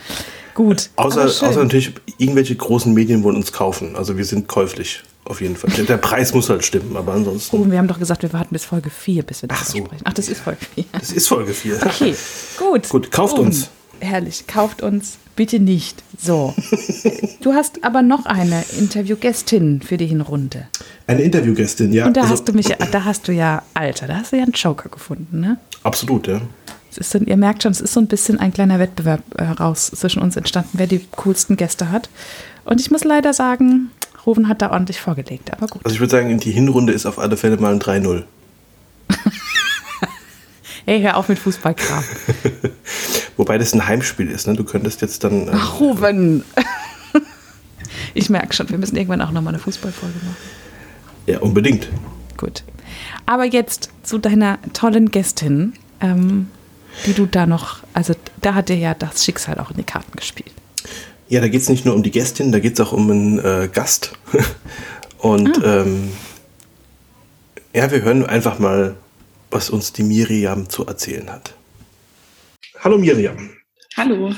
Gut. Außer, außer natürlich, irgendwelche großen Medien wollen uns kaufen. Also wir sind käuflich. Auf jeden Fall. Der Preis muss halt stimmen, aber ansonsten. Oh, wir haben doch gesagt, wir warten bis Folge 4, bis wir das Ach so. sprechen. Ach, das ist Folge 4. Das ist Folge 4. Okay, gut. Gut, kauft oh, uns. Herrlich, kauft uns bitte nicht. So. [laughs] du hast aber noch eine Interviewgästin für die Hinrunde. Eine Interviewgästin, ja. Und da also, hast du mich, da hast du ja, Alter, da hast du ja einen Joker gefunden, ne? Absolut, ja. Es ist, ihr merkt schon, es ist so ein bisschen ein kleiner Wettbewerb äh, raus zwischen uns entstanden, wer die coolsten Gäste hat. Und ich muss leider sagen, Ruven hat da ordentlich vorgelegt, aber gut. Also ich würde sagen, die Hinrunde ist auf alle Fälle mal ein 3-0. [laughs] Hey, hör auf mit Fußballkram. [laughs] Wobei das ein Heimspiel ist, ne? Du könntest jetzt dann. Ähm, Ach, Ruben! [laughs] ich merke schon, wir müssen irgendwann auch nochmal eine Fußballfolge machen. Ja, unbedingt. Gut. Aber jetzt zu deiner tollen Gästin, ähm, die du da noch, also da hat dir ja das Schicksal auch in die Karten gespielt. Ja, da geht es nicht nur um die Gästin, da geht es auch um einen äh, Gast. [laughs] Und ah. ähm, ja, wir hören einfach mal was uns die Miriam zu erzählen hat. Hallo Miriam. Hallo.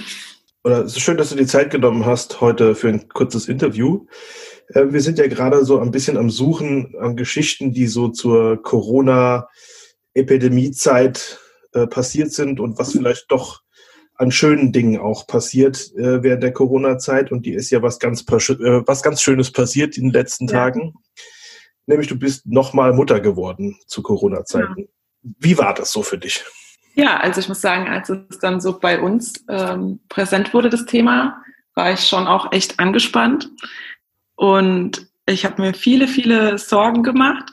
Oder es ist schön, dass du die Zeit genommen hast heute für ein kurzes Interview. Äh, wir sind ja gerade so ein bisschen am Suchen an Geschichten, die so zur Corona-Epidemiezeit äh, passiert sind und was vielleicht doch an schönen Dingen auch passiert äh, während der Corona-Zeit. Und die ist ja was ganz, was ganz Schönes passiert in den letzten ja. Tagen. Nämlich du bist nochmal Mutter geworden zu Corona-Zeiten. Ja. Wie war das so für dich? Ja, also ich muss sagen, als es dann so bei uns ähm, präsent wurde, das Thema, war ich schon auch echt angespannt. Und ich habe mir viele, viele Sorgen gemacht.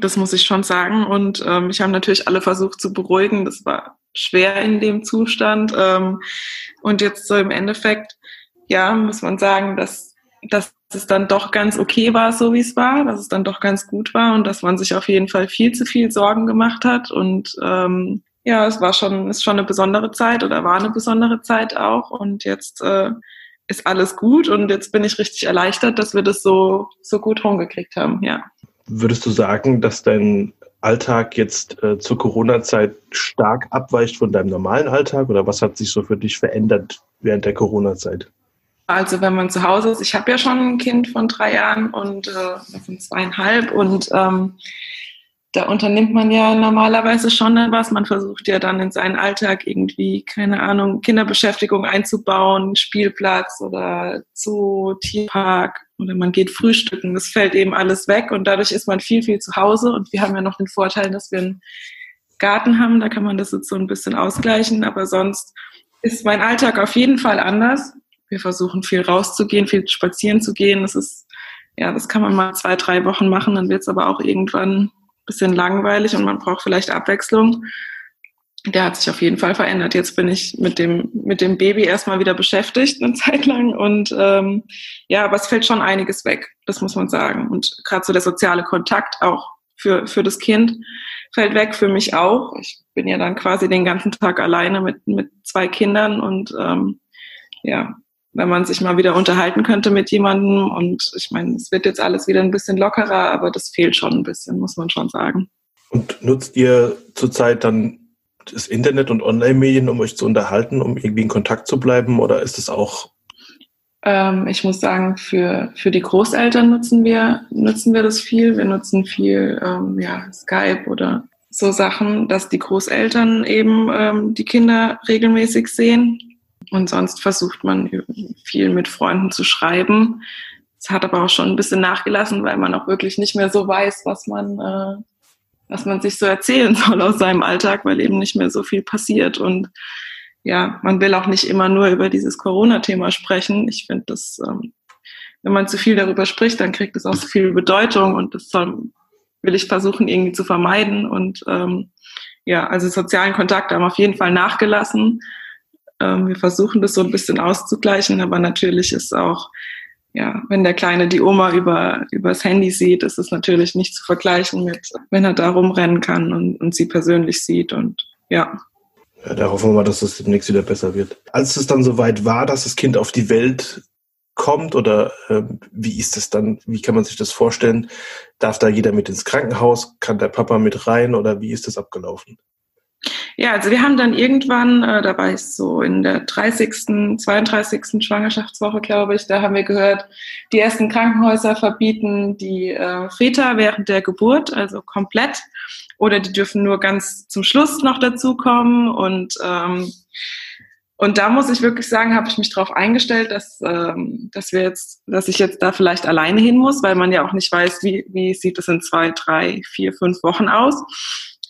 Das muss ich schon sagen. Und ähm, ich habe natürlich alle versucht zu beruhigen. Das war schwer in dem Zustand. Ähm, und jetzt so im Endeffekt, ja, muss man sagen, dass, dass es dann doch ganz okay war, so wie es war, dass es dann doch ganz gut war und dass man sich auf jeden Fall viel zu viel Sorgen gemacht hat. Und ähm, ja, es war schon, ist schon eine besondere Zeit oder war eine besondere Zeit auch. Und jetzt äh, ist alles gut und jetzt bin ich richtig erleichtert, dass wir das so, so gut rumgekriegt haben, ja. Würdest du sagen, dass dein Alltag jetzt äh, zur Corona-Zeit stark abweicht von deinem normalen Alltag oder was hat sich so für dich verändert während der Corona-Zeit? Also wenn man zu Hause ist, ich habe ja schon ein Kind von drei Jahren und äh, von zweieinhalb und ähm, da unternimmt man ja normalerweise schon was. Man versucht ja dann in seinen Alltag irgendwie, keine Ahnung, Kinderbeschäftigung einzubauen, Spielplatz oder Zoo, Tierpark oder man geht frühstücken. Das fällt eben alles weg und dadurch ist man viel, viel zu Hause und wir haben ja noch den Vorteil, dass wir einen Garten haben. Da kann man das jetzt so ein bisschen ausgleichen, aber sonst ist mein Alltag auf jeden Fall anders. Wir versuchen viel rauszugehen, viel spazieren zu gehen. Das ist, ja, das kann man mal zwei, drei Wochen machen, dann wird es aber auch irgendwann bisschen langweilig und man braucht vielleicht Abwechslung. Der hat sich auf jeden Fall verändert. Jetzt bin ich mit dem, mit dem Baby erstmal wieder beschäftigt, eine [laughs] Zeit lang. Und ähm, ja, aber es fällt schon einiges weg, das muss man sagen. Und gerade so der soziale Kontakt auch für, für das Kind fällt weg, für mich auch. Ich bin ja dann quasi den ganzen Tag alleine mit, mit zwei Kindern und ähm, ja, wenn man sich mal wieder unterhalten könnte mit jemandem. Und ich meine, es wird jetzt alles wieder ein bisschen lockerer, aber das fehlt schon ein bisschen, muss man schon sagen. Und nutzt ihr zurzeit dann das Internet und Online-Medien, um euch zu unterhalten, um irgendwie in Kontakt zu bleiben? Oder ist es auch? Ähm, ich muss sagen, für, für die Großeltern nutzen wir, nutzen wir das viel. Wir nutzen viel ähm, ja, Skype oder so Sachen, dass die Großeltern eben ähm, die Kinder regelmäßig sehen und sonst versucht man viel mit Freunden zu schreiben. Es hat aber auch schon ein bisschen nachgelassen, weil man auch wirklich nicht mehr so weiß, was man, äh, was man sich so erzählen [laughs] soll aus seinem Alltag, weil eben nicht mehr so viel passiert. Und ja, man will auch nicht immer nur über dieses Corona-Thema sprechen. Ich finde, dass ähm, wenn man zu viel darüber spricht, dann kriegt es auch so viel Bedeutung und das soll, will ich versuchen irgendwie zu vermeiden. Und ähm, ja, also sozialen Kontakte haben auf jeden Fall nachgelassen. Ähm, wir versuchen das so ein bisschen auszugleichen, aber natürlich ist auch, ja, wenn der Kleine die Oma über übers Handy sieht, ist es natürlich nicht zu vergleichen mit, wenn er da rumrennen kann und, und sie persönlich sieht und ja. Ja, da hoffen wir mal, dass es demnächst wieder besser wird. Als es dann soweit war, dass das Kind auf die Welt kommt oder äh, wie ist es dann, wie kann man sich das vorstellen? Darf da jeder mit ins Krankenhaus? Kann der Papa mit rein oder wie ist das abgelaufen? Ja, also wir haben dann irgendwann, äh, da war ich so in der 30., 32. Schwangerschaftswoche, glaube ich, da haben wir gehört, die ersten Krankenhäuser verbieten die äh, Väter während der Geburt, also komplett, oder die dürfen nur ganz zum Schluss noch dazukommen und ähm, und da muss ich wirklich sagen, habe ich mich darauf eingestellt, dass, ähm, dass wir jetzt, dass ich jetzt da vielleicht alleine hin muss, weil man ja auch nicht weiß, wie, wie sieht es in zwei, drei, vier, fünf Wochen aus.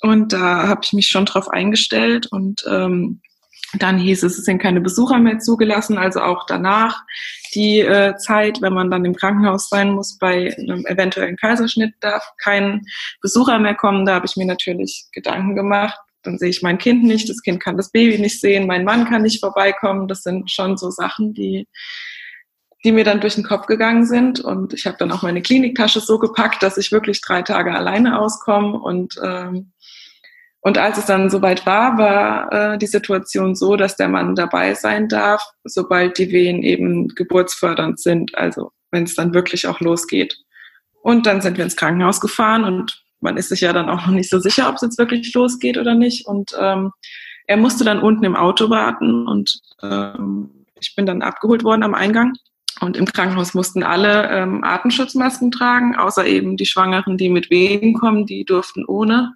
Und da habe ich mich schon drauf eingestellt und ähm, dann hieß es, es sind keine Besucher mehr zugelassen, also auch danach die äh, Zeit, wenn man dann im Krankenhaus sein muss, bei einem eventuellen Kaiserschnitt darf kein Besucher mehr kommen. Da habe ich mir natürlich Gedanken gemacht. Dann sehe ich mein Kind nicht, das Kind kann das Baby nicht sehen, mein Mann kann nicht vorbeikommen. Das sind schon so Sachen, die, die mir dann durch den Kopf gegangen sind. Und ich habe dann auch meine Kliniktasche so gepackt, dass ich wirklich drei Tage alleine auskomme und ähm, und als es dann soweit war, war äh, die Situation so, dass der Mann dabei sein darf, sobald die Wehen eben geburtsfördernd sind, also wenn es dann wirklich auch losgeht. Und dann sind wir ins Krankenhaus gefahren und man ist sich ja dann auch noch nicht so sicher, ob es jetzt wirklich losgeht oder nicht. Und ähm, er musste dann unten im Auto warten und ähm, ich bin dann abgeholt worden am Eingang. Und im Krankenhaus mussten alle ähm, Atemschutzmasken tragen, außer eben die Schwangeren, die mit Wehen kommen, die durften ohne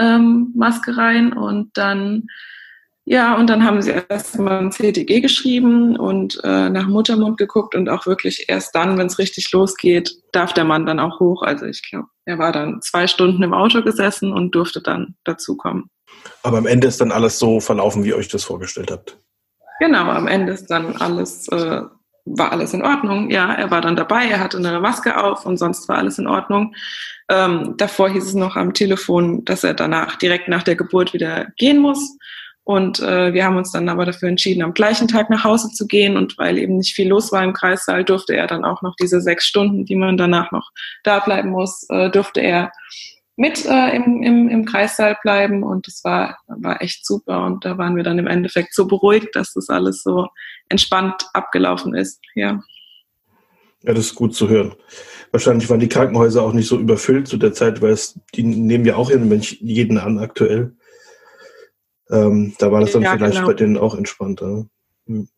ähm, Maske rein und dann ja, und dann haben sie erstmal ein CTG geschrieben und äh, nach Muttermund geguckt und auch wirklich erst dann, wenn es richtig losgeht, darf der Mann dann auch hoch. Also ich glaube, er war dann zwei Stunden im Auto gesessen und durfte dann dazukommen. Aber am Ende ist dann alles so verlaufen, wie ihr euch das vorgestellt habt. Genau, am Ende ist dann alles äh, war alles in Ordnung. Ja, er war dann dabei, er hatte eine Maske auf und sonst war alles in Ordnung. Ähm, davor hieß es noch am Telefon, dass er danach direkt nach der Geburt wieder gehen muss. Und äh, wir haben uns dann aber dafür entschieden, am gleichen Tag nach Hause zu gehen. Und weil eben nicht viel los war im Kreissaal, durfte er dann auch noch diese sechs Stunden, die man danach noch da bleiben muss, äh, durfte er mit äh, im, im, im Kreissaal bleiben. Und das war, war echt super. Und da waren wir dann im Endeffekt so beruhigt, dass das alles so entspannt abgelaufen ist. Ja. Ja, das ist gut zu hören. Wahrscheinlich waren die Krankenhäuser auch nicht so überfüllt zu der Zeit, weil es, die nehmen ja auch jeden an aktuell. Ähm, da war das dann ja, vielleicht genau. bei denen auch entspannter. Hm.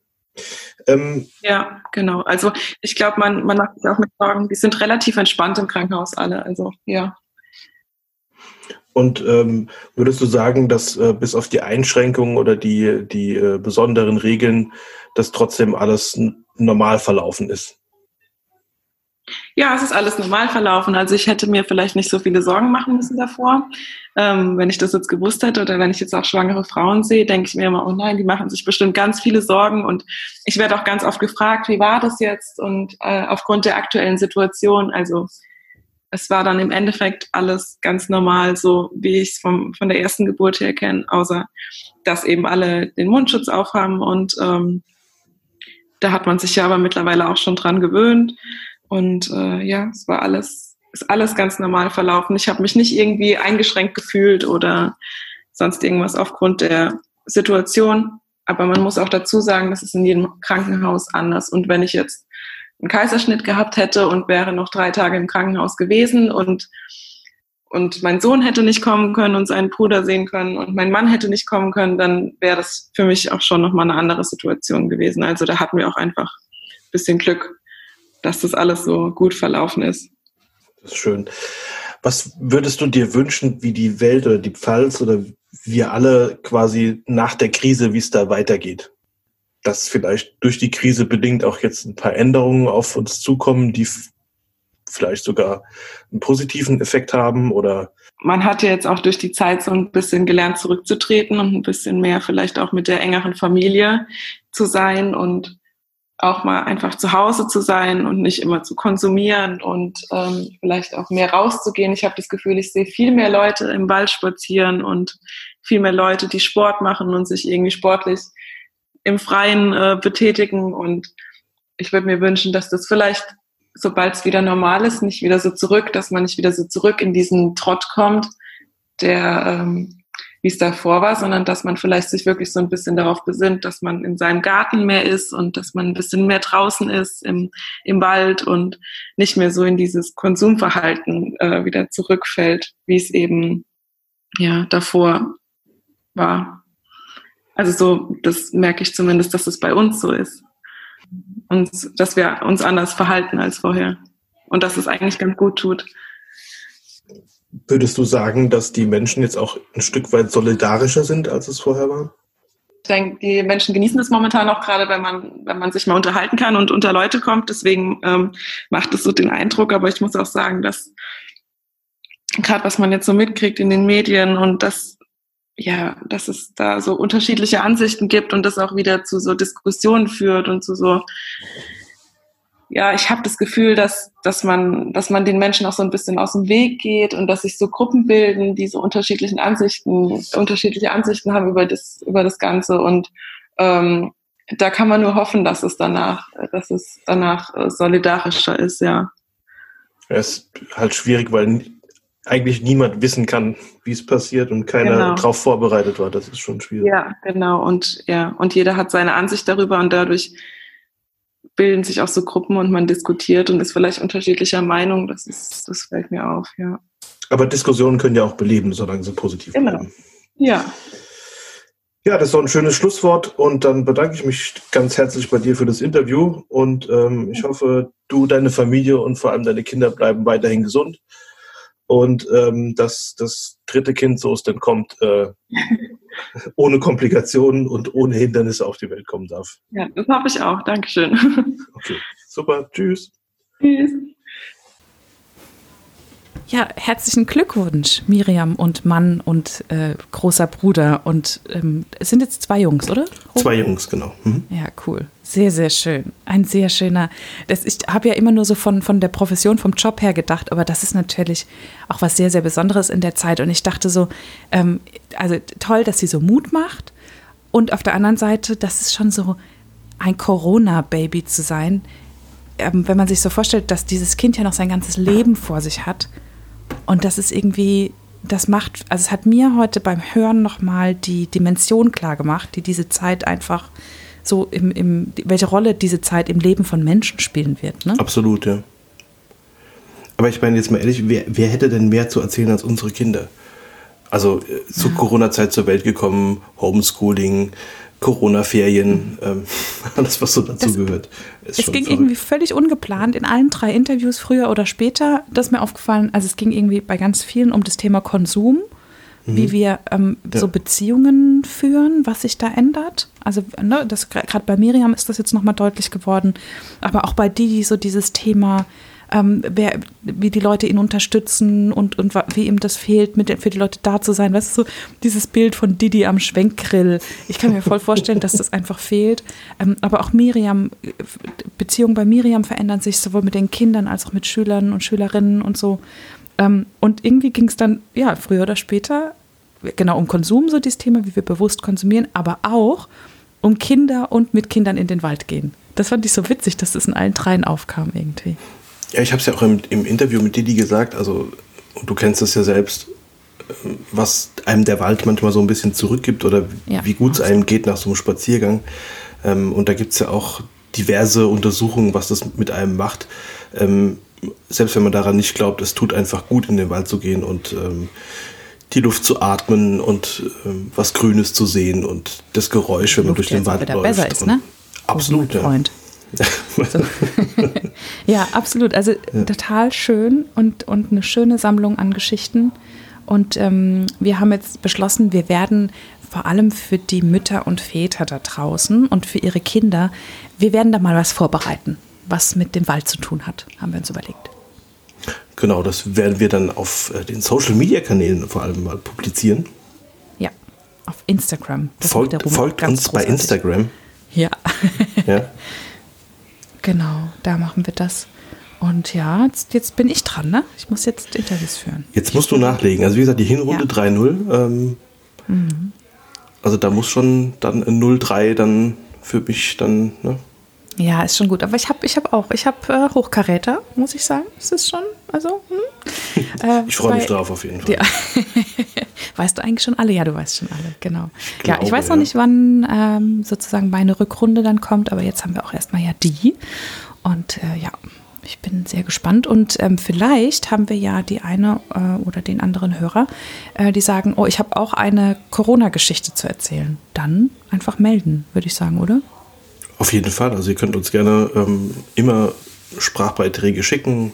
Ähm, ja, genau. Also ich glaube, man, man macht sich auch mit Sorgen, die sind relativ entspannt im Krankenhaus alle. Also ja. Und ähm, würdest du sagen, dass äh, bis auf die Einschränkungen oder die, die äh, besonderen Regeln, dass trotzdem alles normal verlaufen ist? Ja, es ist alles normal verlaufen. Also ich hätte mir vielleicht nicht so viele Sorgen machen müssen davor. Ähm, wenn ich das jetzt gewusst hätte oder wenn ich jetzt auch schwangere Frauen sehe, denke ich mir immer, oh nein, die machen sich bestimmt ganz viele Sorgen. Und ich werde auch ganz oft gefragt, wie war das jetzt? Und äh, aufgrund der aktuellen Situation, also es war dann im Endeffekt alles ganz normal, so wie ich es von der ersten Geburt her kenne, außer dass eben alle den Mundschutz aufhaben und ähm, da hat man sich ja aber mittlerweile auch schon dran gewöhnt. Und äh, ja, es war alles, ist alles ganz normal verlaufen. Ich habe mich nicht irgendwie eingeschränkt gefühlt oder sonst irgendwas aufgrund der Situation. Aber man muss auch dazu sagen, das ist in jedem Krankenhaus anders. Und wenn ich jetzt einen Kaiserschnitt gehabt hätte und wäre noch drei Tage im Krankenhaus gewesen und und mein Sohn hätte nicht kommen können und seinen Bruder sehen können und mein Mann hätte nicht kommen können, dann wäre das für mich auch schon nochmal eine andere Situation gewesen. Also da hatten wir auch einfach ein bisschen Glück dass das alles so gut verlaufen ist. Das ist schön. Was würdest du dir wünschen, wie die Welt oder die Pfalz oder wir alle quasi nach der Krise, wie es da weitergeht? Dass vielleicht durch die Krise bedingt auch jetzt ein paar Änderungen auf uns zukommen, die vielleicht sogar einen positiven Effekt haben oder man hat ja jetzt auch durch die Zeit so ein bisschen gelernt zurückzutreten und ein bisschen mehr vielleicht auch mit der engeren Familie zu sein und auch mal einfach zu Hause zu sein und nicht immer zu konsumieren und ähm, vielleicht auch mehr rauszugehen. Ich habe das Gefühl, ich sehe viel mehr Leute im Wald spazieren und viel mehr Leute, die Sport machen und sich irgendwie sportlich im Freien äh, betätigen. Und ich würde mir wünschen, dass das vielleicht, sobald es wieder normal ist, nicht wieder so zurück, dass man nicht wieder so zurück in diesen Trott kommt, der ähm, wie es davor war, sondern dass man vielleicht sich wirklich so ein bisschen darauf besinnt, dass man in seinem Garten mehr ist und dass man ein bisschen mehr draußen ist im, im Wald und nicht mehr so in dieses Konsumverhalten äh, wieder zurückfällt, wie es eben ja davor war. Also so, das merke ich zumindest, dass es bei uns so ist. Und dass wir uns anders verhalten als vorher. Und dass es eigentlich ganz gut tut. Würdest du sagen, dass die Menschen jetzt auch ein Stück weit solidarischer sind, als es vorher war? Ich denke, die Menschen genießen es momentan auch gerade, wenn man, wenn man sich mal unterhalten kann und unter Leute kommt. Deswegen ähm, macht es so den Eindruck. Aber ich muss auch sagen, dass gerade was man jetzt so mitkriegt in den Medien und dass ja, dass es da so unterschiedliche Ansichten gibt und das auch wieder zu so Diskussionen führt und zu so ja, ich habe das Gefühl, dass, dass, man, dass man den Menschen auch so ein bisschen aus dem Weg geht und dass sich so Gruppen bilden, die so unterschiedlichen Ansichten, unterschiedliche Ansichten haben über das, über das Ganze. Und ähm, da kann man nur hoffen, dass es danach, dass es danach äh, solidarischer ist, ja. Es ist halt schwierig, weil eigentlich niemand wissen kann, wie es passiert und keiner genau. darauf vorbereitet war. Das ist schon schwierig. Ja, genau. Und ja, und jeder hat seine Ansicht darüber und dadurch bilden sich auch so Gruppen und man diskutiert und ist vielleicht unterschiedlicher Meinung. Das ist, das fällt mir auf, ja. Aber Diskussionen können ja auch beleben, solange sie positiv genau. bleiben. Ja. Ja, das ist doch ein schönes Schlusswort und dann bedanke ich mich ganz herzlich bei dir für das Interview und ähm, ich hoffe, du, deine Familie und vor allem deine Kinder bleiben weiterhin gesund und ähm, dass das dritte Kind, so es denn kommt, äh, [laughs] ohne Komplikationen und ohne Hindernisse auf die Welt kommen darf. Ja, das hoffe ich auch. Dankeschön. Okay, super. Tschüss. Tschüss. Ja, herzlichen Glückwunsch, Miriam und Mann und äh, großer Bruder. Und ähm, es sind jetzt zwei Jungs, oder? Zwei Jungs, genau. Mhm. Ja, cool. Sehr, sehr schön. Ein sehr schöner. Das, ich habe ja immer nur so von, von der Profession, vom Job her gedacht, aber das ist natürlich auch was sehr, sehr Besonderes in der Zeit. Und ich dachte so, ähm, also toll, dass sie so Mut macht. Und auf der anderen Seite, das ist schon so ein Corona-Baby zu sein. Ähm, wenn man sich so vorstellt, dass dieses Kind ja noch sein ganzes Leben vor sich hat und das ist irgendwie, das macht, also es hat mir heute beim Hören nochmal die Dimension klar gemacht, die diese Zeit einfach so im, im, welche Rolle diese Zeit im Leben von Menschen spielen wird. Ne? Absolut, ja. Aber ich meine jetzt mal ehrlich, wer, wer hätte denn mehr zu erzählen als unsere Kinder? Also äh, zur ja. Corona-Zeit zur Welt gekommen, Homeschooling, Corona-Ferien, ähm, [laughs] alles, was so dazu das, gehört. es ging verrückt. irgendwie völlig ungeplant in allen drei Interviews, früher oder später. Das ist mir aufgefallen, also es ging irgendwie bei ganz vielen um das Thema Konsum, mhm. wie wir ähm, ja. so Beziehungen führen, was sich da ändert. Also ne, gerade bei Miriam ist das jetzt nochmal deutlich geworden, aber auch bei Didi so dieses Thema ähm, wer, wie die Leute ihn unterstützen und, und wie ihm das fehlt, mit, für die Leute da zu sein. Weißt du, so dieses Bild von Didi am Schwenkgrill. Ich kann mir voll vorstellen, dass das einfach fehlt. Ähm, aber auch Miriam, Beziehungen bei Miriam verändern sich sowohl mit den Kindern als auch mit Schülern und Schülerinnen und so. Ähm, und irgendwie ging es dann, ja, früher oder später, genau um Konsum, so dieses Thema, wie wir bewusst konsumieren, aber auch um Kinder und mit Kindern in den Wald gehen. Das fand ich so witzig, dass das in allen dreien aufkam irgendwie. Ja, ich habe es ja auch im, im, Interview mit Didi gesagt, also und du kennst es ja selbst, ähm, was einem der Wald manchmal so ein bisschen zurückgibt oder ja, wie gut es einem geht nach so einem Spaziergang. Ähm, und da gibt es ja auch diverse Untersuchungen, was das mit einem macht. Ähm, selbst wenn man daran nicht glaubt, es tut einfach gut, in den Wald zu gehen und die Luft zu atmen und was Grünes zu sehen und das Geräusch, wenn man durch den Wald läuft. Besser ist, ne? Absolut, ja. Freund. So. [laughs] ja, absolut. Also ja. total schön und, und eine schöne Sammlung an Geschichten. Und ähm, wir haben jetzt beschlossen, wir werden vor allem für die Mütter und Väter da draußen und für ihre Kinder, wir werden da mal was vorbereiten, was mit dem Wald zu tun hat, haben wir uns überlegt. Genau, das werden wir dann auf äh, den Social-Media-Kanälen vor allem mal publizieren. Ja, auf Instagram. Das folgt, folgt uns großartig. bei Instagram. Ja. ja. [laughs] Genau, da machen wir das. Und ja, jetzt, jetzt, bin ich dran, ne? Ich muss jetzt Interviews führen. Jetzt musst du nachlegen. Also wie gesagt, die Hinrunde ja. 3-0. Ähm, mhm. Also da muss schon dann 0-3 dann für mich dann, ne? Ja, ist schon gut. Aber ich habe ich hab auch, ich habe äh, Hochkaräter, muss ich sagen. Es ist schon, also. Hm. [laughs] Äh, ich freue mich drauf auf jeden Fall. [laughs] Weißt du eigentlich schon alle? Ja, du weißt schon alle, genau. Ich glaube, ja, ich weiß noch ja. nicht, wann ähm, sozusagen meine Rückrunde dann kommt, aber jetzt haben wir auch erstmal ja die. Und äh, ja, ich bin sehr gespannt und ähm, vielleicht haben wir ja die eine äh, oder den anderen Hörer, äh, die sagen, oh, ich habe auch eine Corona-Geschichte zu erzählen. Dann einfach melden, würde ich sagen, oder? Auf jeden Fall. Also ihr könnt uns gerne ähm, immer Sprachbeiträge schicken,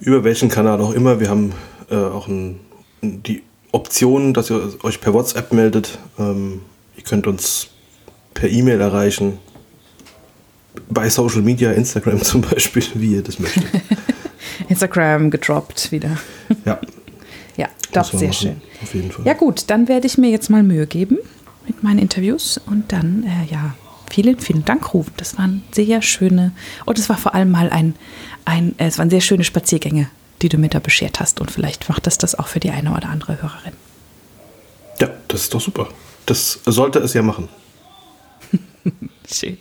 über welchen Kanal auch immer. Wir haben äh, auch ein, die Option, dass ihr euch per WhatsApp meldet. Ähm, ihr könnt uns per E-Mail erreichen. Bei Social Media, Instagram [laughs] zum Beispiel, wie ihr das möchtet. [laughs] Instagram gedroppt wieder. Ja. Ja, doch, sehr machen, schön. Auf jeden Fall. Ja, gut, dann werde ich mir jetzt mal Mühe geben mit meinen Interviews und dann, äh, ja, vielen, vielen Dank, Rufen. Das waren sehr schöne, und es war vor allem mal ein, ein, es waren sehr schöne Spaziergänge die du mir da beschert hast. Und vielleicht macht das das auch für die eine oder andere Hörerin. Ja, das ist doch super. Das sollte es ja machen. [laughs] Schön.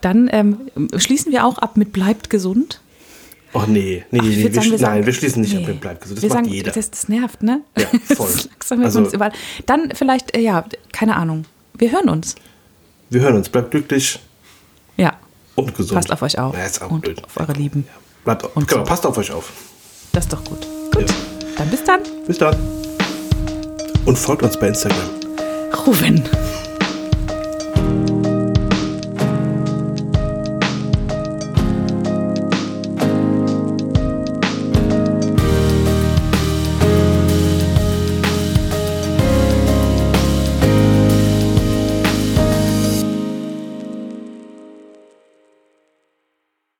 Dann ähm, schließen wir auch ab mit bleibt gesund. Oh nee, nee, Ach, nee, wir, sagen, wir sagen, nein, wir schließen nicht nee. ab mit bleibt gesund. Das wir macht sagen, jeder. Das, das nervt, ne? Ja, voll. [laughs] also, Dann vielleicht, äh, ja, keine Ahnung. Wir hören uns. Wir hören uns. Bleibt glücklich. Ja. Und gesund. Passt auf euch auf. Ja, ist auch und blöd. auf eure Lieben. Ja. Bleibt, und genau, so. passt auf euch auf. Das ist doch gut. Gut. Ja. Dann bis dann. Bis dann. Und folgt uns bei Instagram. Ruven.